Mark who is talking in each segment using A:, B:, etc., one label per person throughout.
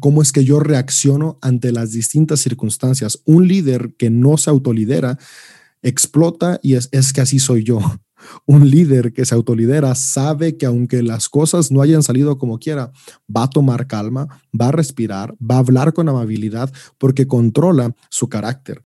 A: cómo es que yo reacciono ante las distintas circunstancias. Un líder que no se autolidera explota y es, es que así soy yo. Un líder que se autolidera sabe que aunque las cosas no hayan salido como quiera, va a tomar calma, va a respirar, va a hablar con amabilidad porque controla su carácter.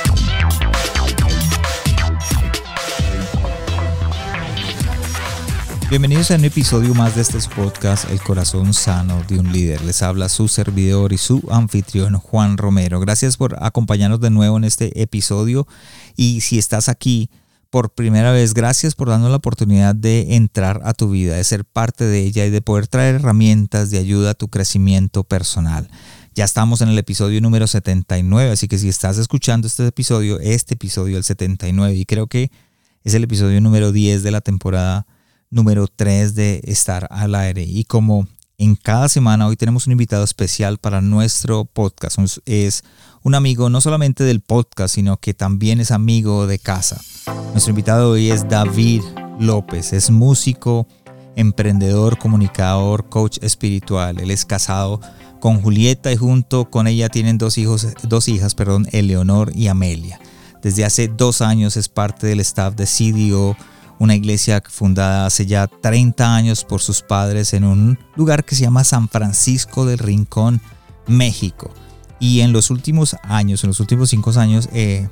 B: Bienvenidos a un episodio más de este podcast, El corazón sano de un líder. Les habla su servidor y su anfitrión Juan Romero. Gracias por acompañarnos de nuevo en este episodio. Y si estás aquí por primera vez, gracias por darnos la oportunidad de entrar a tu vida, de ser parte de ella y de poder traer herramientas de ayuda a tu crecimiento personal. Ya estamos en el episodio número 79, así que si estás escuchando este episodio, este episodio, el 79, y creo que es el episodio número 10 de la temporada número 3 de estar al aire. Y como en cada semana, hoy tenemos un invitado especial para nuestro podcast. Es un amigo no solamente del podcast, sino que también es amigo de casa. Nuestro invitado hoy es David López. Es músico, emprendedor, comunicador, coach espiritual. Él es casado con Julieta y junto con ella tienen dos hijos, dos hijas, perdón, Eleonor y Amelia. Desde hace dos años es parte del staff de CDO una iglesia fundada hace ya 30 años por sus padres en un lugar que se llama San Francisco del Rincón, México. Y en los últimos años, en los últimos cinco años, eh,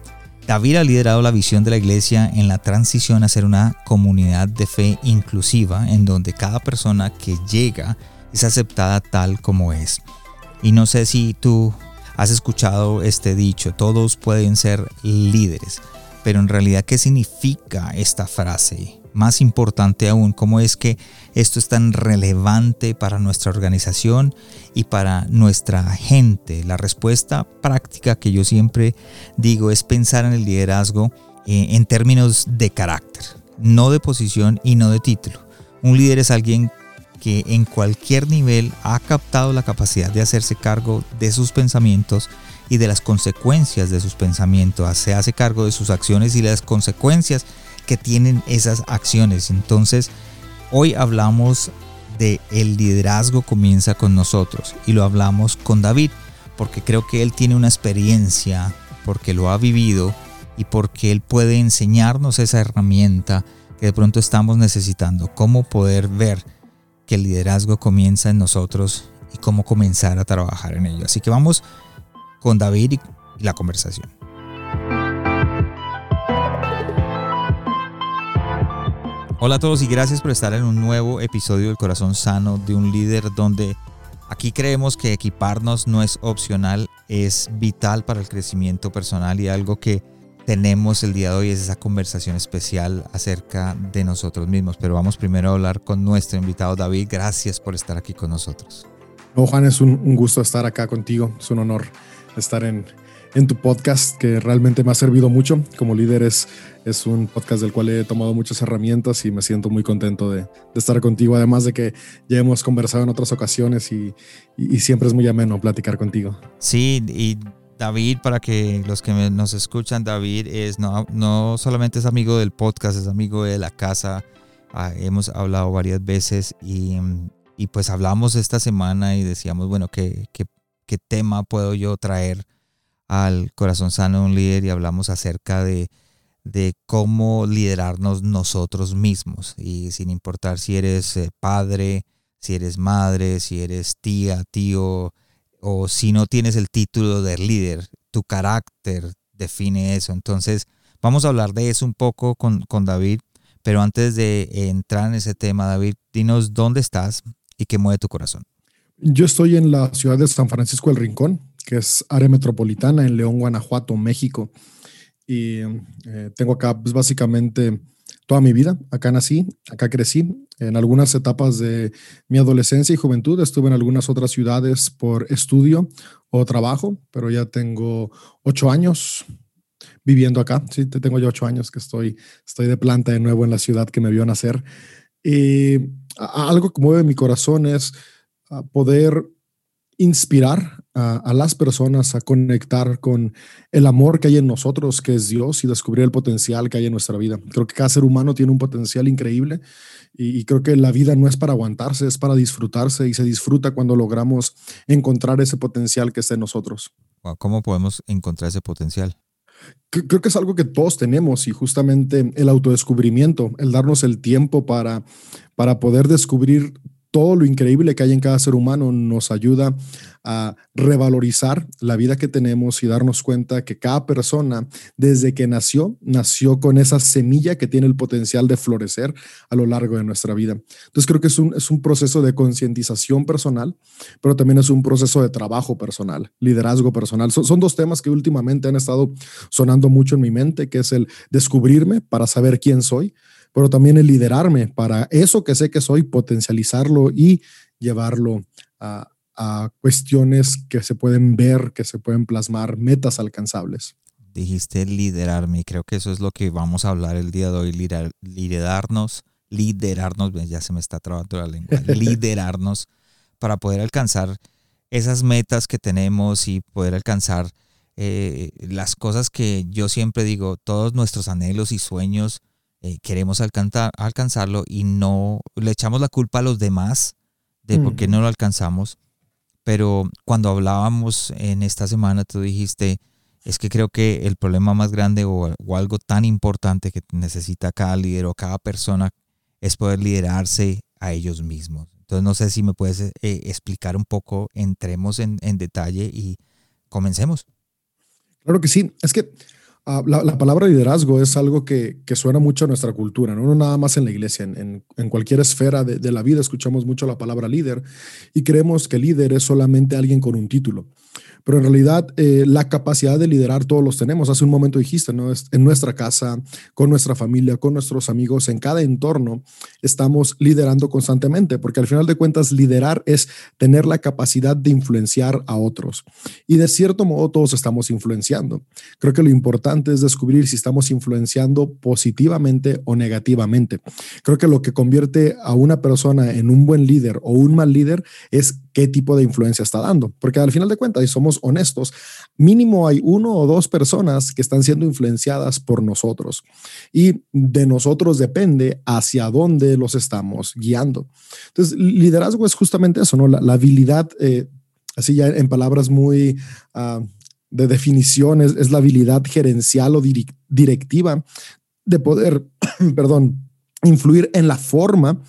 B: David ha liderado la visión de la iglesia en la transición a ser una comunidad de fe inclusiva, en donde cada persona que llega es aceptada tal como es. Y no sé si tú has escuchado este dicho, todos pueden ser líderes. Pero en realidad, ¿qué significa esta frase? Más importante aún, ¿cómo es que esto es tan relevante para nuestra organización y para nuestra gente? La respuesta práctica que yo siempre digo es pensar en el liderazgo eh, en términos de carácter, no de posición y no de título. Un líder es alguien que en cualquier nivel ha captado la capacidad de hacerse cargo de sus pensamientos y de las consecuencias de sus pensamientos, se hace cargo de sus acciones y las consecuencias que tienen esas acciones. Entonces, hoy hablamos de el liderazgo comienza con nosotros y lo hablamos con David, porque creo que él tiene una experiencia, porque lo ha vivido y porque él puede enseñarnos esa herramienta que de pronto estamos necesitando, cómo poder ver que el liderazgo comienza en nosotros y cómo comenzar a trabajar en ello. Así que vamos con David y la conversación. Hola a todos y gracias por estar en un nuevo episodio del Corazón Sano de un líder donde aquí creemos que equiparnos no es opcional, es vital para el crecimiento personal y algo que tenemos el día de hoy es esa conversación especial acerca de nosotros mismos. Pero vamos primero a hablar con nuestro invitado David. Gracias por estar aquí con nosotros.
A: No, Juan, es un, un gusto estar acá contigo. Es un honor estar en, en tu podcast que realmente me ha servido mucho. Como líder es, un podcast del cual he tomado muchas herramientas y me siento muy contento de, de estar contigo. Además de que ya hemos conversado en otras ocasiones y, y, siempre es muy ameno platicar contigo.
B: Sí, y David, para que los que nos escuchan, David es no, no solamente es amigo del podcast, es amigo de la casa. Ah, hemos hablado varias veces y, y, pues hablamos esta semana y decíamos, bueno, que, que qué tema puedo yo traer al corazón sano de un líder y hablamos acerca de, de cómo liderarnos nosotros mismos y sin importar si eres eh, padre, si eres madre, si eres tía, tío o si no tienes el título de líder, tu carácter define eso. Entonces vamos a hablar de eso un poco con, con David, pero antes de entrar en ese tema, David, dinos dónde estás y qué mueve tu corazón.
A: Yo estoy en la ciudad de San Francisco del Rincón, que es área metropolitana en León, Guanajuato, México. Y eh, tengo acá pues, básicamente toda mi vida. Acá nací, acá crecí. En algunas etapas de mi adolescencia y juventud estuve en algunas otras ciudades por estudio o trabajo, pero ya tengo ocho años, viviendo acá. Sí, tengo ya ocho años que estoy, estoy de planta de nuevo en la ciudad que me vio nacer. Y algo que mueve mi corazón es poder inspirar a, las personas a conectar con el amor que hay en nosotros, que es Dios, y descubrir el potencial que hay en nuestra vida. Creo que cada ser humano tiene un potencial increíble y, creo que la vida no es para aguantarse, es para disfrutarse y se disfruta cuando logramos encontrar ese potencial que está en nosotros.
B: ¿Cómo podemos encontrar ese potencial?
A: Creo que es algo que todos tenemos y justamente el autodescubrimiento, el darnos el tiempo para, para poder descubrir todo lo increíble que hay en cada ser humano nos ayuda a revalorizar la vida que tenemos y darnos cuenta que cada persona, desde que nació, nació con esa semilla que tiene el potencial de florecer a lo largo de nuestra vida. Entonces creo que es un, es un proceso de concientización personal, pero también es un proceso de trabajo personal, liderazgo personal. Son, dos temas que últimamente han estado sonando mucho en mi mente, que es el descubrirme para saber quién soy pero también el liderarme para eso que sé que soy, potencializarlo y llevarlo a, cuestiones que se pueden ver, que se pueden plasmar, metas alcanzables.
B: Dijiste liderarme, y creo que eso es lo que vamos a hablar el día de hoy, liderarnos, liderarnos, ya se me está trabando la lengua, liderarnos para poder alcanzar esas metas que tenemos y poder alcanzar eh, las cosas que yo siempre digo, todos nuestros anhelos y sueños eh, queremos alcanzar, alcanzarlo y no le echamos la culpa a los demás de por qué no lo alcanzamos. Pero cuando hablábamos en esta semana, tú dijiste, es que creo que el problema más grande o, algo tan importante que necesita cada líder o cada persona es poder liderarse a ellos mismos. Entonces no sé si me puedes eh, explicar un poco, entremos en, en detalle y comencemos.
A: Claro que sí. Es que Ah, la, palabra liderazgo es algo que, suena mucho a nuestra cultura, no, nada más en la iglesia, en, cualquier esfera de, de, la vida escuchamos mucho la palabra líder y creemos que líder es solamente alguien con un título pero en realidad eh, la capacidad de liderar todos los tenemos. Hace un momento dijiste, ¿no? En nuestra casa, con nuestra familia, con nuestros amigos, en cada entorno, estamos liderando constantemente, porque al final de cuentas, liderar es tener la capacidad de influenciar a otros. Y de cierto modo, todos estamos influenciando. Creo que lo importante es descubrir si estamos influenciando positivamente o negativamente. Creo que lo que convierte a una persona en un buen líder o un mal líder es qué tipo de influencia está dando, porque al final de cuentas, y somos honestos, mínimo hay uno o dos personas que están siendo influenciadas por nosotros y de nosotros depende hacia dónde los estamos guiando. Entonces, liderazgo es justamente eso, ¿no? La, habilidad, eh, así ya en palabras muy... Uh, de definición es, la habilidad gerencial o directiva de poder, perdón, influir en la forma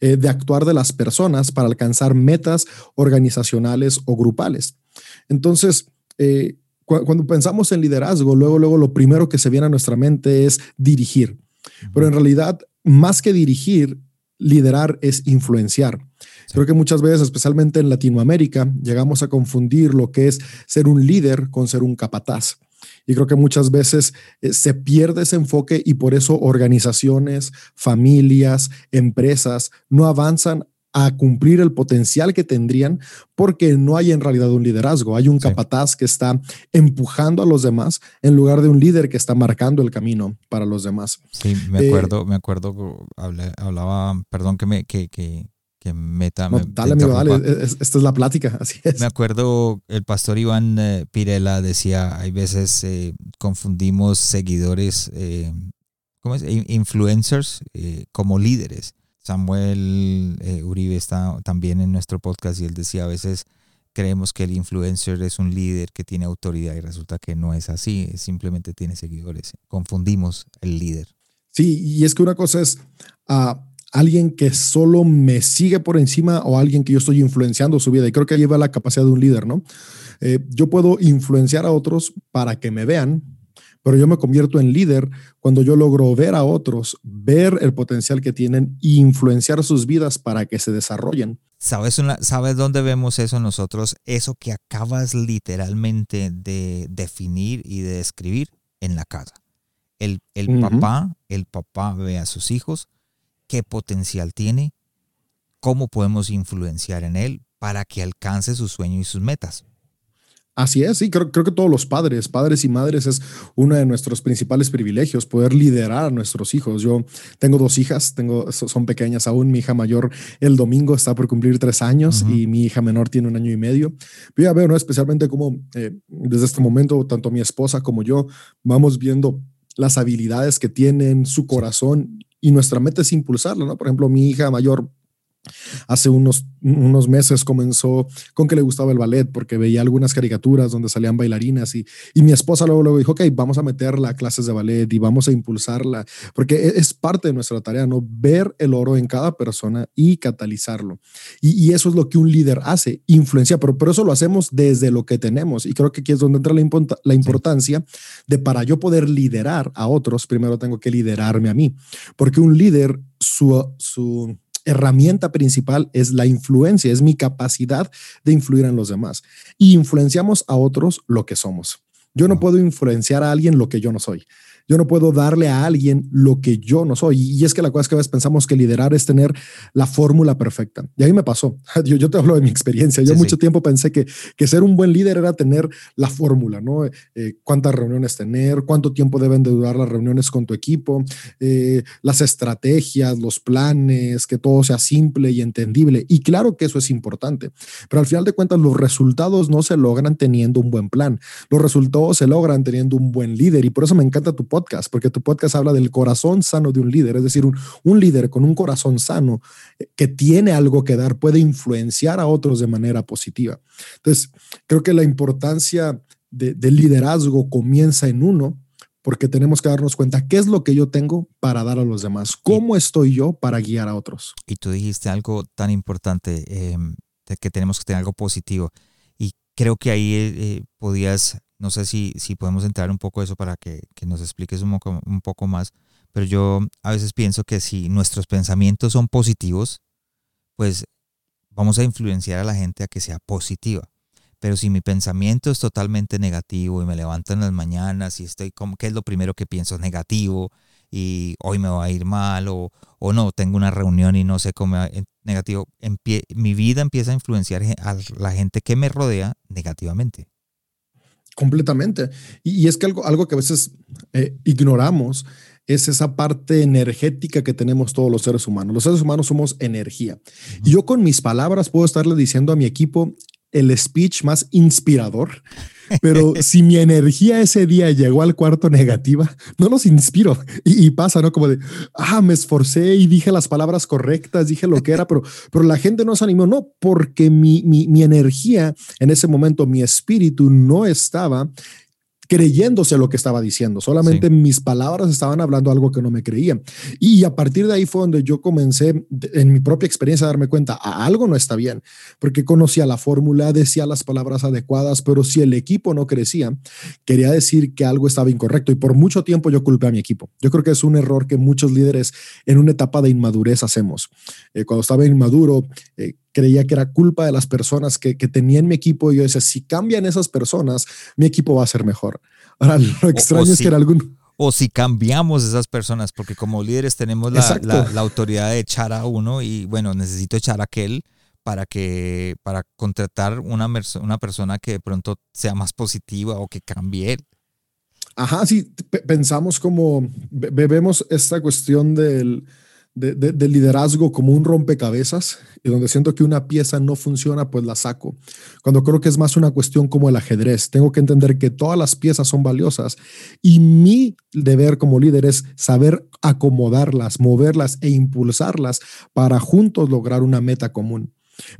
A: eh, de actuar de las personas para alcanzar metas organizacionales o grupales. Entonces, eh, cuando pensamos en liderazgo, luego, luego lo primero que se viene a nuestra mente es dirigir. Pero en realidad, más que dirigir, liderar es influenciar. Creo que muchas veces, especialmente en Latinoamérica, llegamos a confundir lo que es ser un líder con ser un capataz. Y creo que muchas veces eh, se pierde ese enfoque y por eso organizaciones, familias, empresas no avanzan a cumplir el potencial que tendrían porque no hay en realidad un liderazgo, hay un capataz que está empujando a los demás en lugar de un líder que está marcando el camino para los demás.
B: Sí, me eh, acuerdo, me acuerdo, hablaba, perdón que me, que, que, que meta.
A: dale, amigo, dale, esta es la plática, así es.
B: Me acuerdo, el pastor Iván eh, Pirela decía, hay veces eh, confundimos seguidores, ¿cómo es? Influencers como líderes. Samuel eh, Uribe está también en nuestro podcast y él decía a veces creemos que el influencer es un líder que tiene autoridad y resulta que no es así, simplemente tiene seguidores. Confundimos el líder.
A: Sí, y es que una cosa es ah, alguien que solo me sigue por encima o alguien que yo estoy influenciando su vida. Y creo que lleva la capacidad de un líder, ¿no? Eh, yo puedo influenciar a otros para que me vean, pero yo me convierto en líder cuando yo logro ver a otros, ver el potencial que tienen e influenciar sus vidas para que se desarrollen.
B: ¿Sabes, ¿Sabes dónde vemos eso nosotros? Eso que acabas literalmente de definir y de describir en la casa. El, el papá, el papá ve a sus hijos, qué potencial tiene, cómo podemos influenciar en él para que alcance sus sueños y sus metas.
A: Así es, sí, creo, creo, que todos los padres, padres y madres, es uno de nuestros principales privilegios, poder liderar a nuestros hijos. Yo tengo dos hijas, tengo, son pequeñas aún, mi hija mayor el domingo está por cumplir tres años y mi hija menor tiene un año y medio. Yo ya veo, ¿no? especialmente como eh, desde este momento, tanto mi esposa como yo vamos viendo las habilidades que tienen, su corazón y nuestra meta es impulsarlo, ¿no? Por ejemplo, mi hija mayor Hace unos, unos meses comenzó con que le gustaba el ballet porque veía algunas caricaturas donde salían bailarinas y, y mi esposa luego, luego dijo, ok, vamos a meterla a clases de ballet y vamos a impulsarla porque e, es parte de nuestra tarea, ¿no? Ver el oro en cada persona y catalizarlo. Y, y eso es lo que un líder hace, influencia, pero, pero eso lo hacemos desde lo que tenemos y creo que aquí es donde entra la, la importancia de para yo poder liderar a otros, primero tengo que liderarme a mí, porque un líder, su, su herramienta principal es la influencia, es mi capacidad de influir en los demás. Y influenciamos a otros lo que somos. Yo no puedo influenciar a alguien lo que yo no soy. Yo no puedo darle a alguien lo que yo no soy. Y es que la cosa es que a veces pensamos que liderar es tener la fórmula perfecta. Y a mí me pasó. Yo, yo te hablo de mi experiencia. Yo mucho tiempo pensé que, que ser un buen líder era tener la fórmula, ¿no? Eh, cuántas reuniones tener, cuánto tiempo deben de durar las reuniones con tu equipo, eh, las estrategias, los planes, que todo sea simple y entendible. Y claro que eso es importante. Pero al final de cuentas, los resultados no se logran teniendo un buen plan. Los resultados se logran teniendo un buen líder. Y por eso me encanta tu podcast, porque tu podcast habla del corazón sano de un líder, es decir, un, un líder con un corazón sano eh, que tiene algo que dar puede influenciar a otros de manera positiva. Entonces, creo que la importancia del liderazgo comienza en uno, porque tenemos que darnos cuenta qué es lo que yo tengo para dar a los demás, cómo estoy yo para guiar a otros.
B: Y tú dijiste algo tan importante, em, de que tenemos que tener algo positivo. Y creo que ahí eh, podías no sé si, si podemos entrar un poco eso para que, nos expliques un poco, un poco más, pero yo a veces pienso que si nuestros pensamientos son positivos, pues vamos a influenciar a la gente a que sea positiva. Pero si mi pensamiento es totalmente negativo y me levanto en las mañanas y estoy como, ¿qué es lo primero que pienso? Negativo y hoy me va a ir mal o, o no, tengo una reunión y no sé cómo, negativo, mi vida empieza a influenciar a la gente que me rodea negativamente.
A: Completamente. Y, es que algo, algo que a veces eh, ignoramos es esa parte energética que tenemos todos los seres humanos. Los seres humanos somos energía. Y yo con mis palabras puedo estarle diciendo a mi equipo el speech más inspirador pero si mi energía ese día llegó al cuarto negativa, no los inspiro. Y, pasa, ¿no? Como de, ah, me esforcé y dije las palabras correctas, dije lo que era, pero, pero la gente no se animó. No, porque mi, mi, mi energía en ese momento, mi espíritu no estaba creyéndose lo que estaba diciendo. Solamente mis palabras estaban hablando algo que no me creía. Y a partir de ahí fue donde yo comencé en mi propia experiencia a darme cuenta, algo no está bien, porque conocía la fórmula, decía las palabras adecuadas, pero si el equipo no crecía, quería decir que algo estaba incorrecto. Y por mucho tiempo yo culpé a mi equipo. Yo creo que es un error que muchos líderes en una etapa de inmadurez hacemos. Eh, cuando estaba inmaduro, eh, creía que era culpa de las personas que, que tenía en mi equipo y yo decía, si cambian esas personas, mi equipo va a ser mejor. Ahora, lo extraño es que era algún...
B: O si cambiamos esas personas, porque como líderes tenemos la, la, autoridad de echar a uno y bueno, necesito echar a aquel para que para contratar una, una persona que de pronto sea más positiva o que cambie
A: Ajá, sí, pensamos como, vemos esta cuestión del, de, liderazgo como un rompecabezas y donde siento que una pieza no funciona, pues la saco. Cuando creo que es más una cuestión como el ajedrez, tengo que entender que todas las piezas son valiosas y mi deber como líder es saber acomodarlas, moverlas e impulsarlas para juntos lograr una meta común.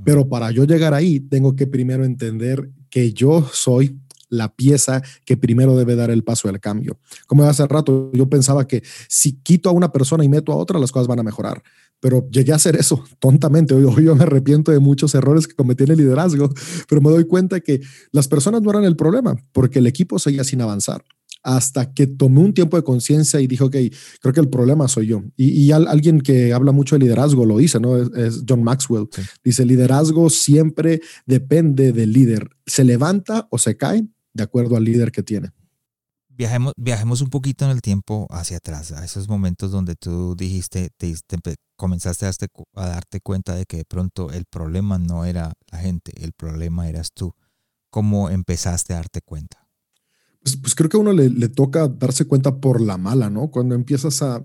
A: Pero para yo llegar ahí, tengo que primero entender que yo soy la pieza que primero debe dar el paso del cambio. Como hace rato, yo pensaba que si quito a una persona y meto a otra, las cosas van a mejorar. Pero llegué a hacer eso tontamente. Hoy, yo me arrepiento de muchos errores que cometí en el liderazgo, pero me doy cuenta que las personas no eran el problema, porque el equipo seguía sin avanzar hasta que tomé un tiempo de conciencia y dije, ok, creo que el problema soy yo. Y, alguien que habla mucho de liderazgo lo dice, ¿no? Es, John Maxwell. Dice, liderazgo siempre depende del líder. Se levanta o se cae de acuerdo al líder que tiene.
B: Viajemos, viajemos un poquito en el tiempo hacia atrás, a esos momentos donde tú dijiste, te, comenzaste a darte, cuenta de que de pronto el problema no era la gente, el problema eras tú. cómo empezaste a darte cuenta?
A: Pues, pues creo que a uno le, le, toca darse cuenta por la mala, ¿no? Cuando empiezas a,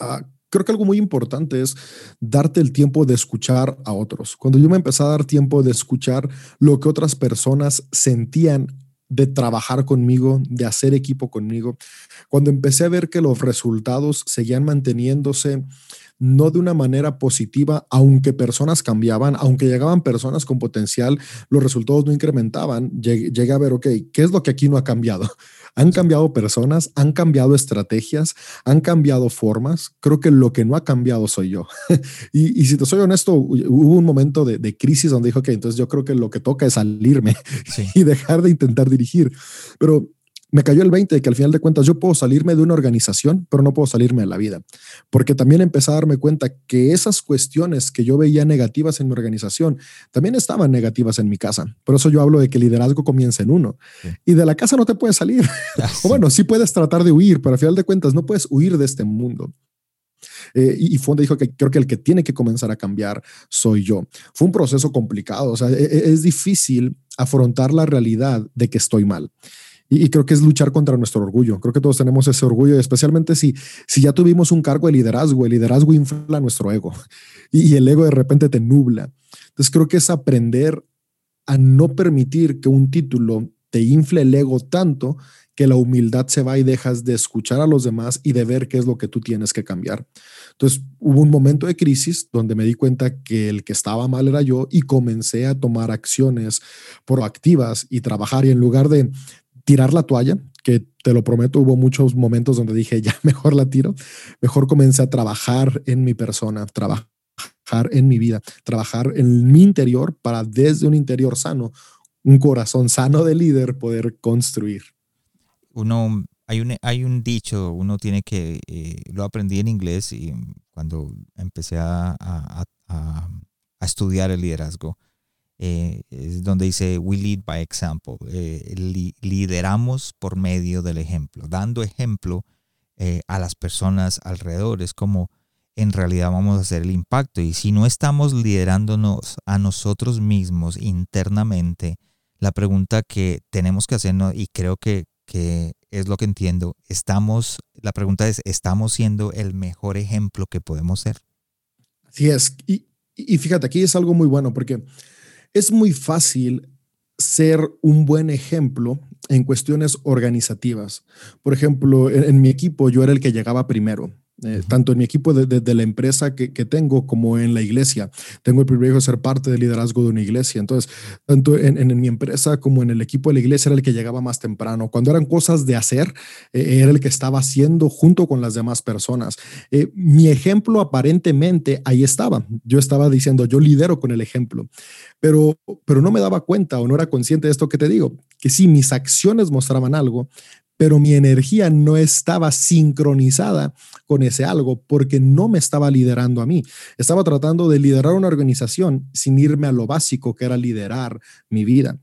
A: a creo que algo muy importante es darte el tiempo de escuchar a otros. Cuando yo me empecé a dar tiempo de escuchar lo que otras personas sentían de trabajar conmigo, de hacer equipo conmigo, cuando empecé a ver que los resultados seguían manteniéndose no de una manera positiva, aunque personas cambiaban, aunque llegaban personas con potencial, los resultados no incrementaban, llegué, a ver, ok, ¿qué es lo que aquí no ha cambiado? Han cambiado personas, han cambiado estrategias, han cambiado formas. Creo que lo que no ha cambiado soy yo. y, si te soy honesto, hubo un momento de, crisis donde dijo, ok, entonces yo creo que lo que toca es salirme y dejar de intentar dirigir. Pero me cayó el 20 de que al final de cuentas yo puedo salirme de una organización, pero no puedo salirme de la vida. Porque también empecé a darme cuenta que esas cuestiones que yo veía negativas en mi organización también estaban negativas en mi casa. Por eso yo hablo de que el liderazgo comienza en uno. Y de la casa no te puedes salir. Ah, o bueno, sí puedes tratar de huir, pero al final de cuentas no puedes huir de este mundo. Eh, y, Fonda dijo que creo que el que tiene que comenzar a cambiar soy yo. Fue un proceso complicado, o sea, e, e, es difícil afrontar la realidad de que estoy mal. Y, creo que es luchar contra nuestro orgullo. Creo que todos tenemos ese orgullo, especialmente si, si ya tuvimos un cargo de liderazgo. El liderazgo infla nuestro ego y, el ego de repente te nubla. Entonces creo que es aprender a no permitir que un título te infle el ego tanto que la humildad se va y dejas de escuchar a los demás y de ver qué es lo que tú tienes que cambiar. Entonces hubo un momento de crisis donde me di cuenta que el que estaba mal era yo y comencé a tomar acciones proactivas y trabajar y en lugar de tirar la toalla, que te lo prometo, hubo muchos momentos donde dije, ya mejor la tiro, mejor comencé a trabajar en mi persona, trabajar en mi vida, trabajar en mi interior para desde un interior sano, un corazón sano de líder poder construir.
B: Uno, hay un, hay un dicho, uno tiene que, eh, lo aprendí en inglés y cuando empecé a, a, a, a estudiar el liderazgo, eh, es donde dice, we lead by example, eh, lideramos por medio del ejemplo, dando ejemplo eh, a las personas alrededor, es como en realidad vamos a hacer el impacto. Y si no estamos liderándonos a nosotros mismos internamente, la pregunta que tenemos que hacernos, y creo que, que es lo que entiendo, estamos, la pregunta es, ¿estamos siendo el mejor ejemplo que podemos ser?
A: Así es. Y, y fíjate, aquí es algo muy bueno porque es muy fácil ser un buen ejemplo en cuestiones organizativas. Por ejemplo, en, mi equipo yo era el que llegaba primero. Eh, tanto en mi equipo de, la empresa que, tengo como en la iglesia. Tengo el privilegio de ser parte del liderazgo de una iglesia. Entonces, tanto en, mi empresa como en el equipo de la iglesia era el que llegaba más temprano. Cuando eran cosas de hacer, eh, era el que estaba haciendo junto con las demás personas. Eh, mi ejemplo aparentemente ahí estaba. Yo estaba diciendo, yo lidero con el ejemplo, pero, pero no me daba cuenta o no era consciente de esto que te digo, que si mis acciones mostraban algo, pero mi energía no estaba sincronizada con ese algo porque no me estaba liderando a mí. Estaba tratando de liderar una organización sin irme a lo básico que era liderar mi vida.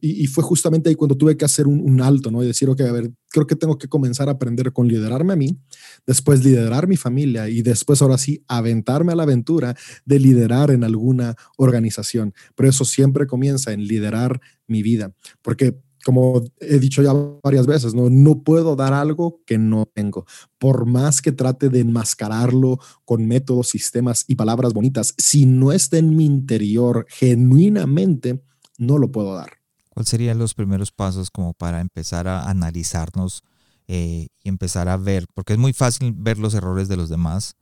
A: Y, fue justamente ahí cuando tuve que hacer un, alto, ¿no? Y decir, ok, a ver, creo que tengo que comenzar a aprender con liderarme a mí, después liderar mi familia y después ahora sí aventarme a la aventura de liderar en alguna organización. Pero eso siempre comienza en liderar mi vida, porque como he dicho ya varias veces, ¿no? puedo dar algo que no tengo. Por más que trate de enmascararlo con métodos, sistemas y palabras bonitas, si no está en mi interior genuinamente, no lo puedo dar.
B: ¿Cuáles serían los primeros pasos como para empezar a analizarnos eh, y empezar a ver? Porque es muy fácil ver los errores de los demás,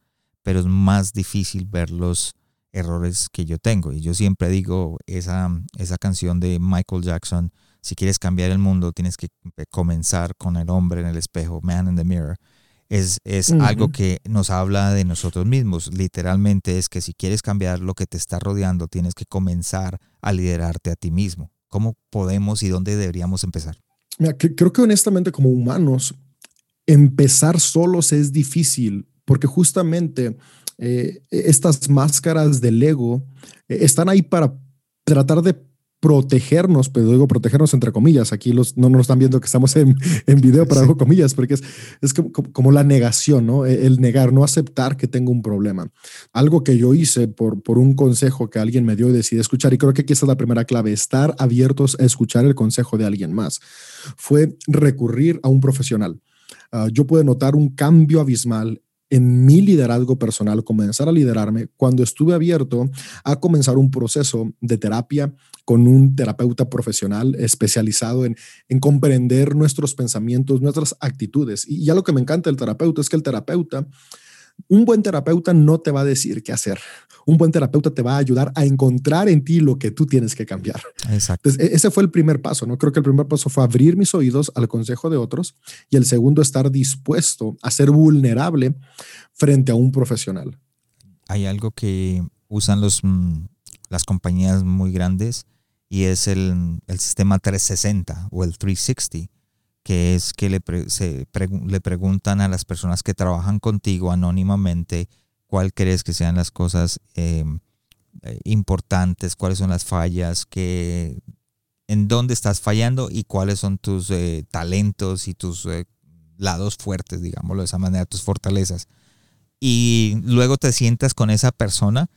B: pero es más difícil ver los errores que yo tengo. Y yo siempre digo esa, esa canción de Michael Jackson, si quieres cambiar el mundo, tienes que comenzar con el hombre en el espejo, man in the mirror. Es, es algo que nos habla de nosotros mismos. Literalmente es que si quieres cambiar lo que te está rodeando, tienes que comenzar a liderarte a ti mismo. ¿Cómo podemos y dónde deberíamos empezar?
A: Mira, creo que honestamente como humanos, empezar solos es difícil porque justamente eh, estas máscaras del ego eh, están ahí para tratar de protegernos, pero digo protegernos entre comillas, aquí los, no nos están viendo que estamos en, en video, pero hago comillas, porque es, es como, como, la negación, ¿no? E, el negar, no aceptar que tengo un problema. Algo que yo hice por, por un consejo que alguien me dio y decidí escuchar, y creo que aquí esa es la primera clave, estar abiertos a escuchar el consejo de alguien más, fue recurrir a un profesional. Uh, yo pude notar un cambio abismal en mi liderazgo personal, comenzar a liderarme, cuando estuve abierto a comenzar un proceso de terapia con un terapeuta profesional especializado en, en comprender nuestros pensamientos, nuestras actitudes. Y ya lo que me encanta del terapeuta es que el terapeuta un buen terapeuta no te va a decir qué hacer. Un buen terapeuta te va a ayudar a encontrar en ti lo que tú tienes que cambiar.
B: Exacto.
A: Entonces, ese fue el primer paso, ¿no? Creo que el primer paso fue abrir mis oídos al consejo de otros y el segundo, estar dispuesto a ser vulnerable frente a un profesional.
B: Hay algo que usan los, mm, las compañías muy grandes y es el, el sistema 360 o el 360 que es que le, se le preguntan a las personas que trabajan contigo anónimamente cuál crees que sean las cosas em, eh, importantes, cuáles son las fallas, que, en dónde estás fallando y cuáles son tus eh, talentos y tus eh, lados fuertes, digámoslo de esa manera, tus fortalezas. Y luego te sientas con esa persona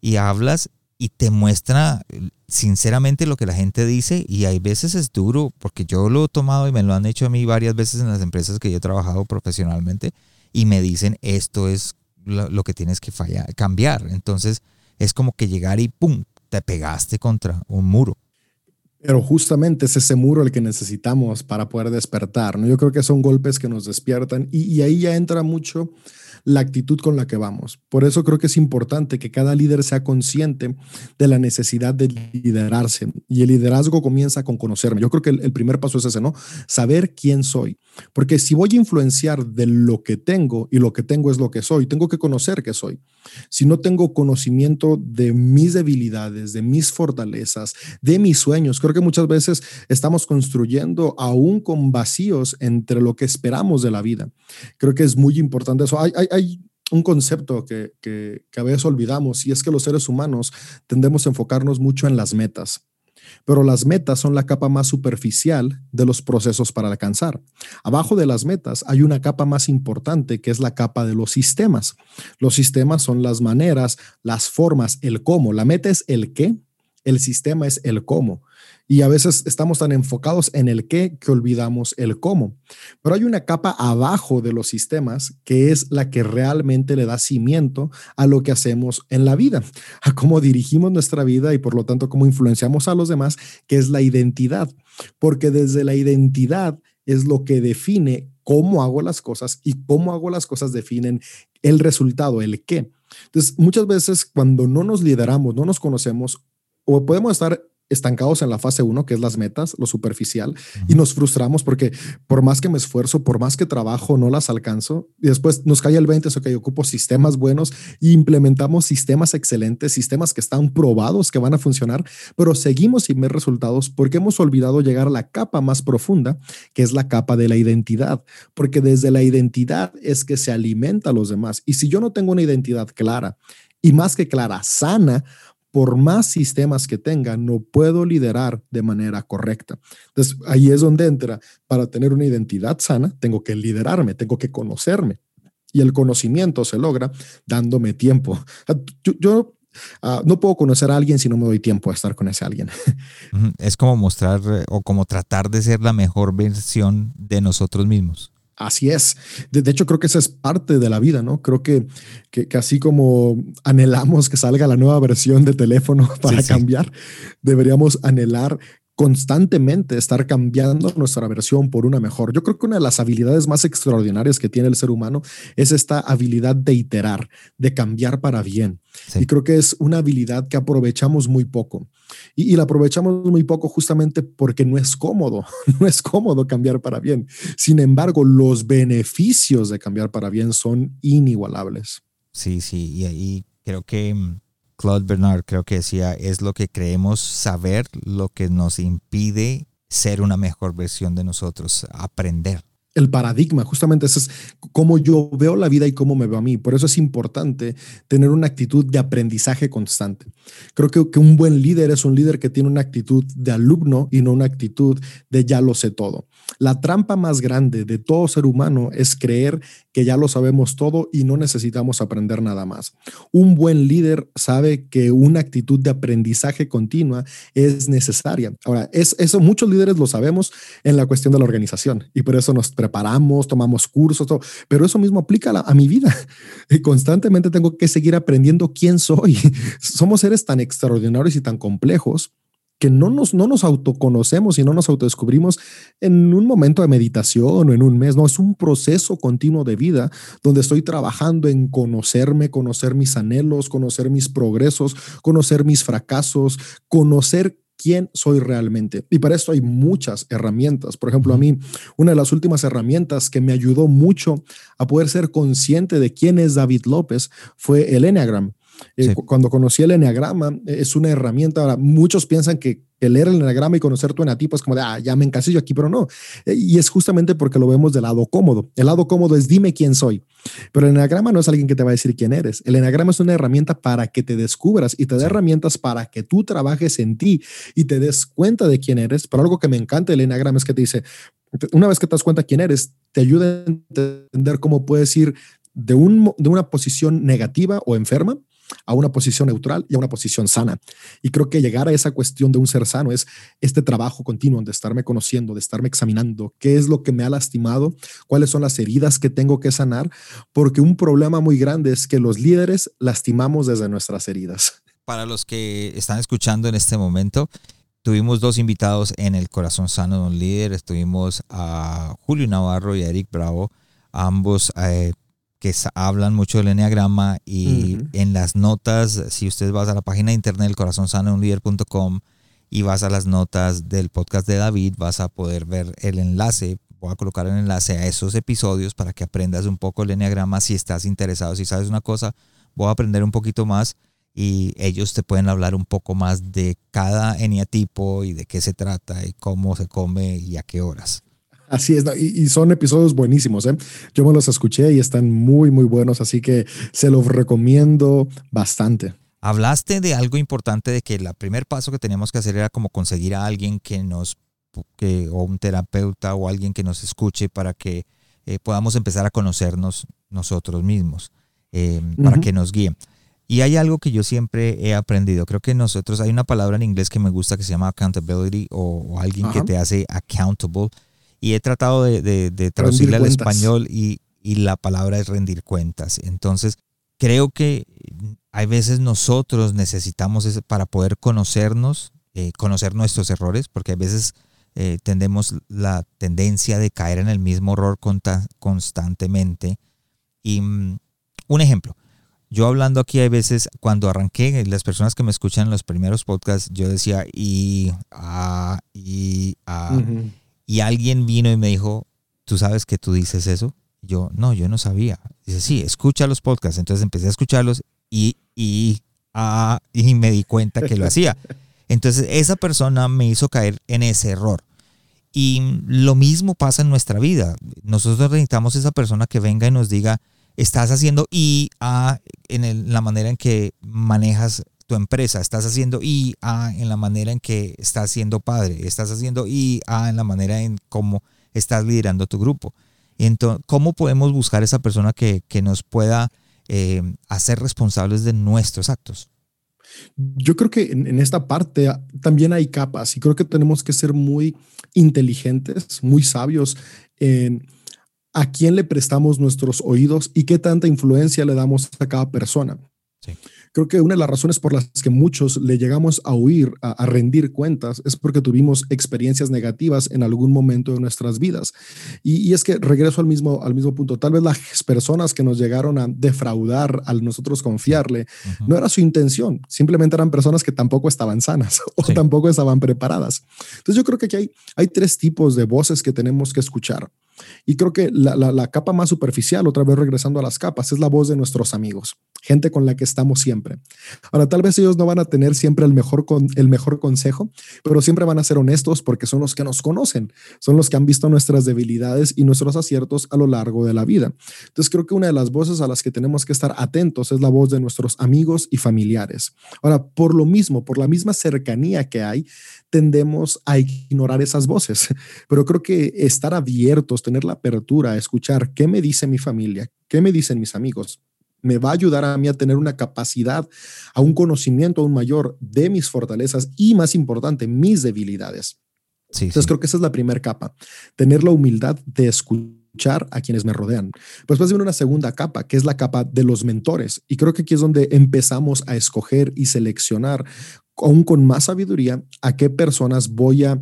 B: y hablas y te muestra sinceramente lo que la gente dice y hay veces es duro porque yo lo he tomado y me lo han hecho a mí varias veces en las empresas que yo he trabajado profesionalmente y me dicen esto es lo, que tienes que fallar, cambiar. Entonces es como que llegar y ¡pum! te pegaste contra un muro.
A: Pero justamente es ese muro el que necesitamos para poder despertar. ¿no? Yo creo que son golpes que nos despiertan y, y ahí ya entra mucho la actitud con la que vamos. Por eso creo que es importante que cada líder sea consciente de la necesidad de liderarse. Y el liderazgo comienza con conocerme. Yo creo que el, primer paso es ese, ¿no? Saber quién soy. Porque si voy a influenciar de lo que tengo y lo que tengo es lo que soy, tengo que conocer qué soy. Si no tengo conocimiento de mis debilidades, de mis fortalezas, de mis sueños, creo que muchas veces estamos construyendo aún con vacíos entre lo que esperamos de la vida. Creo que es muy importante eso. Hay, un concepto que, que, a veces olvidamos y es que los seres humanos tendemos a enfocarnos mucho en las metas. Pero las metas son la capa más superficial de los procesos para alcanzar. Abajo de las metas hay una capa más importante que es la capa de los sistemas. Los sistemas son las maneras, las formas, el cómo. La meta es el qué, el sistema es el cómo. Y a veces estamos tan enfocados en el qué que olvidamos el cómo. Pero hay una capa abajo de los sistemas que es la que realmente le da cimiento a lo que hacemos en la vida, a cómo dirigimos nuestra vida y por lo tanto cómo influenciamos a los demás, que es la identidad. Porque desde la identidad es lo que define cómo hago las cosas y cómo hago las cosas definen el resultado, el qué. Entonces, muchas veces cuando no nos lideramos, no nos conocemos, o podemos estar estancados en la fase 1, que es las metas, lo superficial, y nos frustramos porque por más que me esfuerzo, por más que trabajo, no las alcanzo. Y después nos cae el 20, eso que ocupo sistemas buenos y implementamos sistemas excelentes, sistemas que están probados, que van a funcionar, pero seguimos sin ver resultados porque hemos olvidado llegar a la capa más profunda, que es la capa de la identidad, porque desde la identidad es que se alimenta a los demás. Y si yo no tengo una identidad clara, y más que clara, sana, por más sistemas que tenga, no puedo liderar de manera correcta. Entonces, ahí es donde entra, para tener una identidad sana, tengo que liderarme, tengo que conocerme. Y el conocimiento se logra dándome tiempo. Yo, ah, no puedo conocer a alguien si no me doy tiempo a estar con ese alguien.
B: Es como mostrar eh, o como tratar de ser la mejor versión de nosotros mismos.
A: Así es. De, hecho, creo que esa es parte de la vida, ¿no? Creo que, que, así como anhelamos que salga la nueva versión de teléfono para cambiar, deberíamos anhelar constantemente estar cambiando nuestra versión por una mejor. Yo creo que una de las habilidades más extraordinarias que tiene el ser humano es esta habilidad de iterar, de cambiar para bien. Y creo que es una habilidad que aprovechamos muy poco. Y, y, la aprovechamos muy poco justamente porque no es cómodo, no es cómodo cambiar para bien. Sin embargo, los beneficios de cambiar para bien son inigualables.
B: Sí, sí, y ahí creo que mm, Claude Bernard creo que decía, es lo que creemos saber, lo que nos impide ser una mejor versión de nosotros, aprender.
A: el paradigma, justamente ese es cómo yo veo la vida y cómo me veo a mí. Por eso es importante tener una actitud de aprendizaje constante. Creo que, que, un buen líder es un líder que tiene una actitud de alumno y no una actitud de ya lo sé todo. La trampa más grande de todo ser humano es creer que ya lo sabemos todo y no necesitamos aprender nada más. Un buen líder sabe que una actitud de aprendizaje continua es necesaria. Ahora, es, eso muchos líderes lo sabemos en la cuestión de la organización y por eso nos preparamos, tomamos cursos, todo, pero eso mismo aplica a, a mi vida. Y constantemente tengo que seguir aprendiendo quién soy. Somos seres tan extraordinarios y tan complejos que no nos, no nos autoconocemos y no nos autodescubrimos en un momento de meditación o en un mes, no, es un proceso continuo de vida donde estoy trabajando en conocerme, conocer mis anhelos, conocer mis progresos, conocer mis fracasos, conocer quién soy realmente. Y para esto hay muchas herramientas. Por ejemplo, a mí, una de las últimas herramientas que me ayudó mucho a poder ser consciente de quién es David López fue el Enneagram. Eh, cuando conocí el enneagrama, eh, es una herramienta. Ahora, muchos piensan que leer el enneagrama y conocer tu enatipo es como de, ah, ya me encasillo aquí, pero no. Eh, y es justamente porque lo vemos del lado cómodo. El lado cómodo es dime quién soy. Pero el enneagrama no es alguien que te va a decir quién eres. El enneagrama es una herramienta para que te descubras y te dé herramientas para que tú trabajes en ti y te des cuenta de quién eres. Pero algo que me encanta del enneagrama es que te dice, una vez que te das cuenta quién eres, te ayuda a entender cómo puedes ir de, un, de una posición negativa o enferma a una posición neutral y a una posición sana. Y creo que llegar a esa cuestión de un ser sano es este trabajo continuo de estarme conociendo, de estarme examinando qué es lo que me ha lastimado, cuáles son las heridas que tengo que sanar, porque un problema muy grande es que los líderes lastimamos desde nuestras heridas.
B: Para los que están escuchando en este momento, tuvimos dos invitados en el Corazón Sano de un Líder. Estuvimos a Julio Navarro y a Eric Bravo, ambos eh, que hablan mucho del enneagrama y en las notas, si usted vas a la página de internet corazonsanounlider.com y vas a las notas del podcast de David, vas a poder ver el enlace. Voy a colocar el enlace a esos episodios para que aprendas un poco el enneagrama si estás interesado. Si sabes una cosa, voy a aprender un poquito más y ellos te pueden hablar un poco más de cada eneatipo y de qué se trata y cómo se come y a qué horas.
A: Así es, y, son episodios buenísimos. ¿eh? Yo me los escuché y están muy, muy buenos, así que se los recomiendo bastante.
B: Hablaste de algo importante, de que el primer paso que teníamos que hacer era como conseguir a alguien que nos, que, o un terapeuta o alguien que nos escuche para que eh, podamos empezar a conocernos nosotros mismos, eh, para que nos guíen. Y hay algo que yo siempre he aprendido. Creo que nosotros, hay una palabra en inglés que me gusta que se llama accountability o, alguien que te hace accountable y he tratado de, de, traducirle al español y, y, la palabra es rendir cuentas. Entonces, creo que hay veces nosotros necesitamos para poder conocernos, eh, conocer nuestros errores, porque a veces eh, tendemos la tendencia de caer en el mismo error constantemente. Y mm, un ejemplo, yo hablando aquí hay veces, cuando arranqué, las personas que me escuchan en los primeros podcasts, yo decía y, a, y, a, y alguien vino y me dijo, ¿tú sabes que tú dices eso? Yo, no, yo no sabía. Dice, sí, escucha los podcasts. Entonces empecé a escucharlos y, y, ah, y me di cuenta que lo hacía. Entonces esa persona me hizo caer en ese error. Y lo mismo pasa en nuestra vida. Nosotros necesitamos esa persona que venga y nos diga, estás haciendo y a en la manera en que manejas tu empresa, estás haciendo IA en la manera en que estás siendo padre, estás haciendo IA en la manera en cómo estás liderando tu grupo. Entonces, ¿cómo podemos buscar esa persona que, nos pueda eh, hacer responsables de nuestros actos?
A: Yo creo que en, esta parte también hay capas y creo que tenemos que ser muy inteligentes, muy sabios en a quién le prestamos nuestros oídos y qué tanta influencia le damos a cada persona. Sí. Creo que una de las razones por las que muchos le llegamos a huir, a, rendir cuentas, es porque tuvimos experiencias negativas en algún momento de nuestras vidas. Y, es que regreso al mismo, al mismo punto. Tal vez las personas que nos llegaron a defraudar al nosotros confiarle, no era su intención, simplemente eran personas que tampoco estaban sanas o tampoco estaban preparadas. Entonces yo creo que aquí hay, hay tres tipos de voces que tenemos que escuchar. Y creo que la, la, capa más superficial, otra vez regresando a las capas, es la voz de nuestros amigos, gente con la que estamos siempre. Ahora, tal vez ellos no van a tener siempre el mejor, con, el mejor consejo, pero siempre van a ser honestos porque son los que nos conocen, son los que han visto nuestras debilidades y nuestros aciertos a lo largo de la vida. Entonces, creo que una de las voces a las que tenemos que estar atentos es la voz de nuestros amigos y familiares. Ahora, por lo mismo, por la misma cercanía que hay, tendemos a ignorar esas voces, pero creo que estar abiertos, tener la apertura a escuchar qué me dice mi familia, qué me dicen mis amigos, me va a ayudar a mí a tener una capacidad, a un conocimiento aún mayor de mis fortalezas y más importante, mis debilidades. Entonces creo que esa es la primera capa, tener la humildad de escuchar a quienes me rodean. Pues después viene una segunda capa, que es la capa de los mentores. Y creo que aquí es donde empezamos a escoger y seleccionar aún con más sabiduría a qué personas voy a,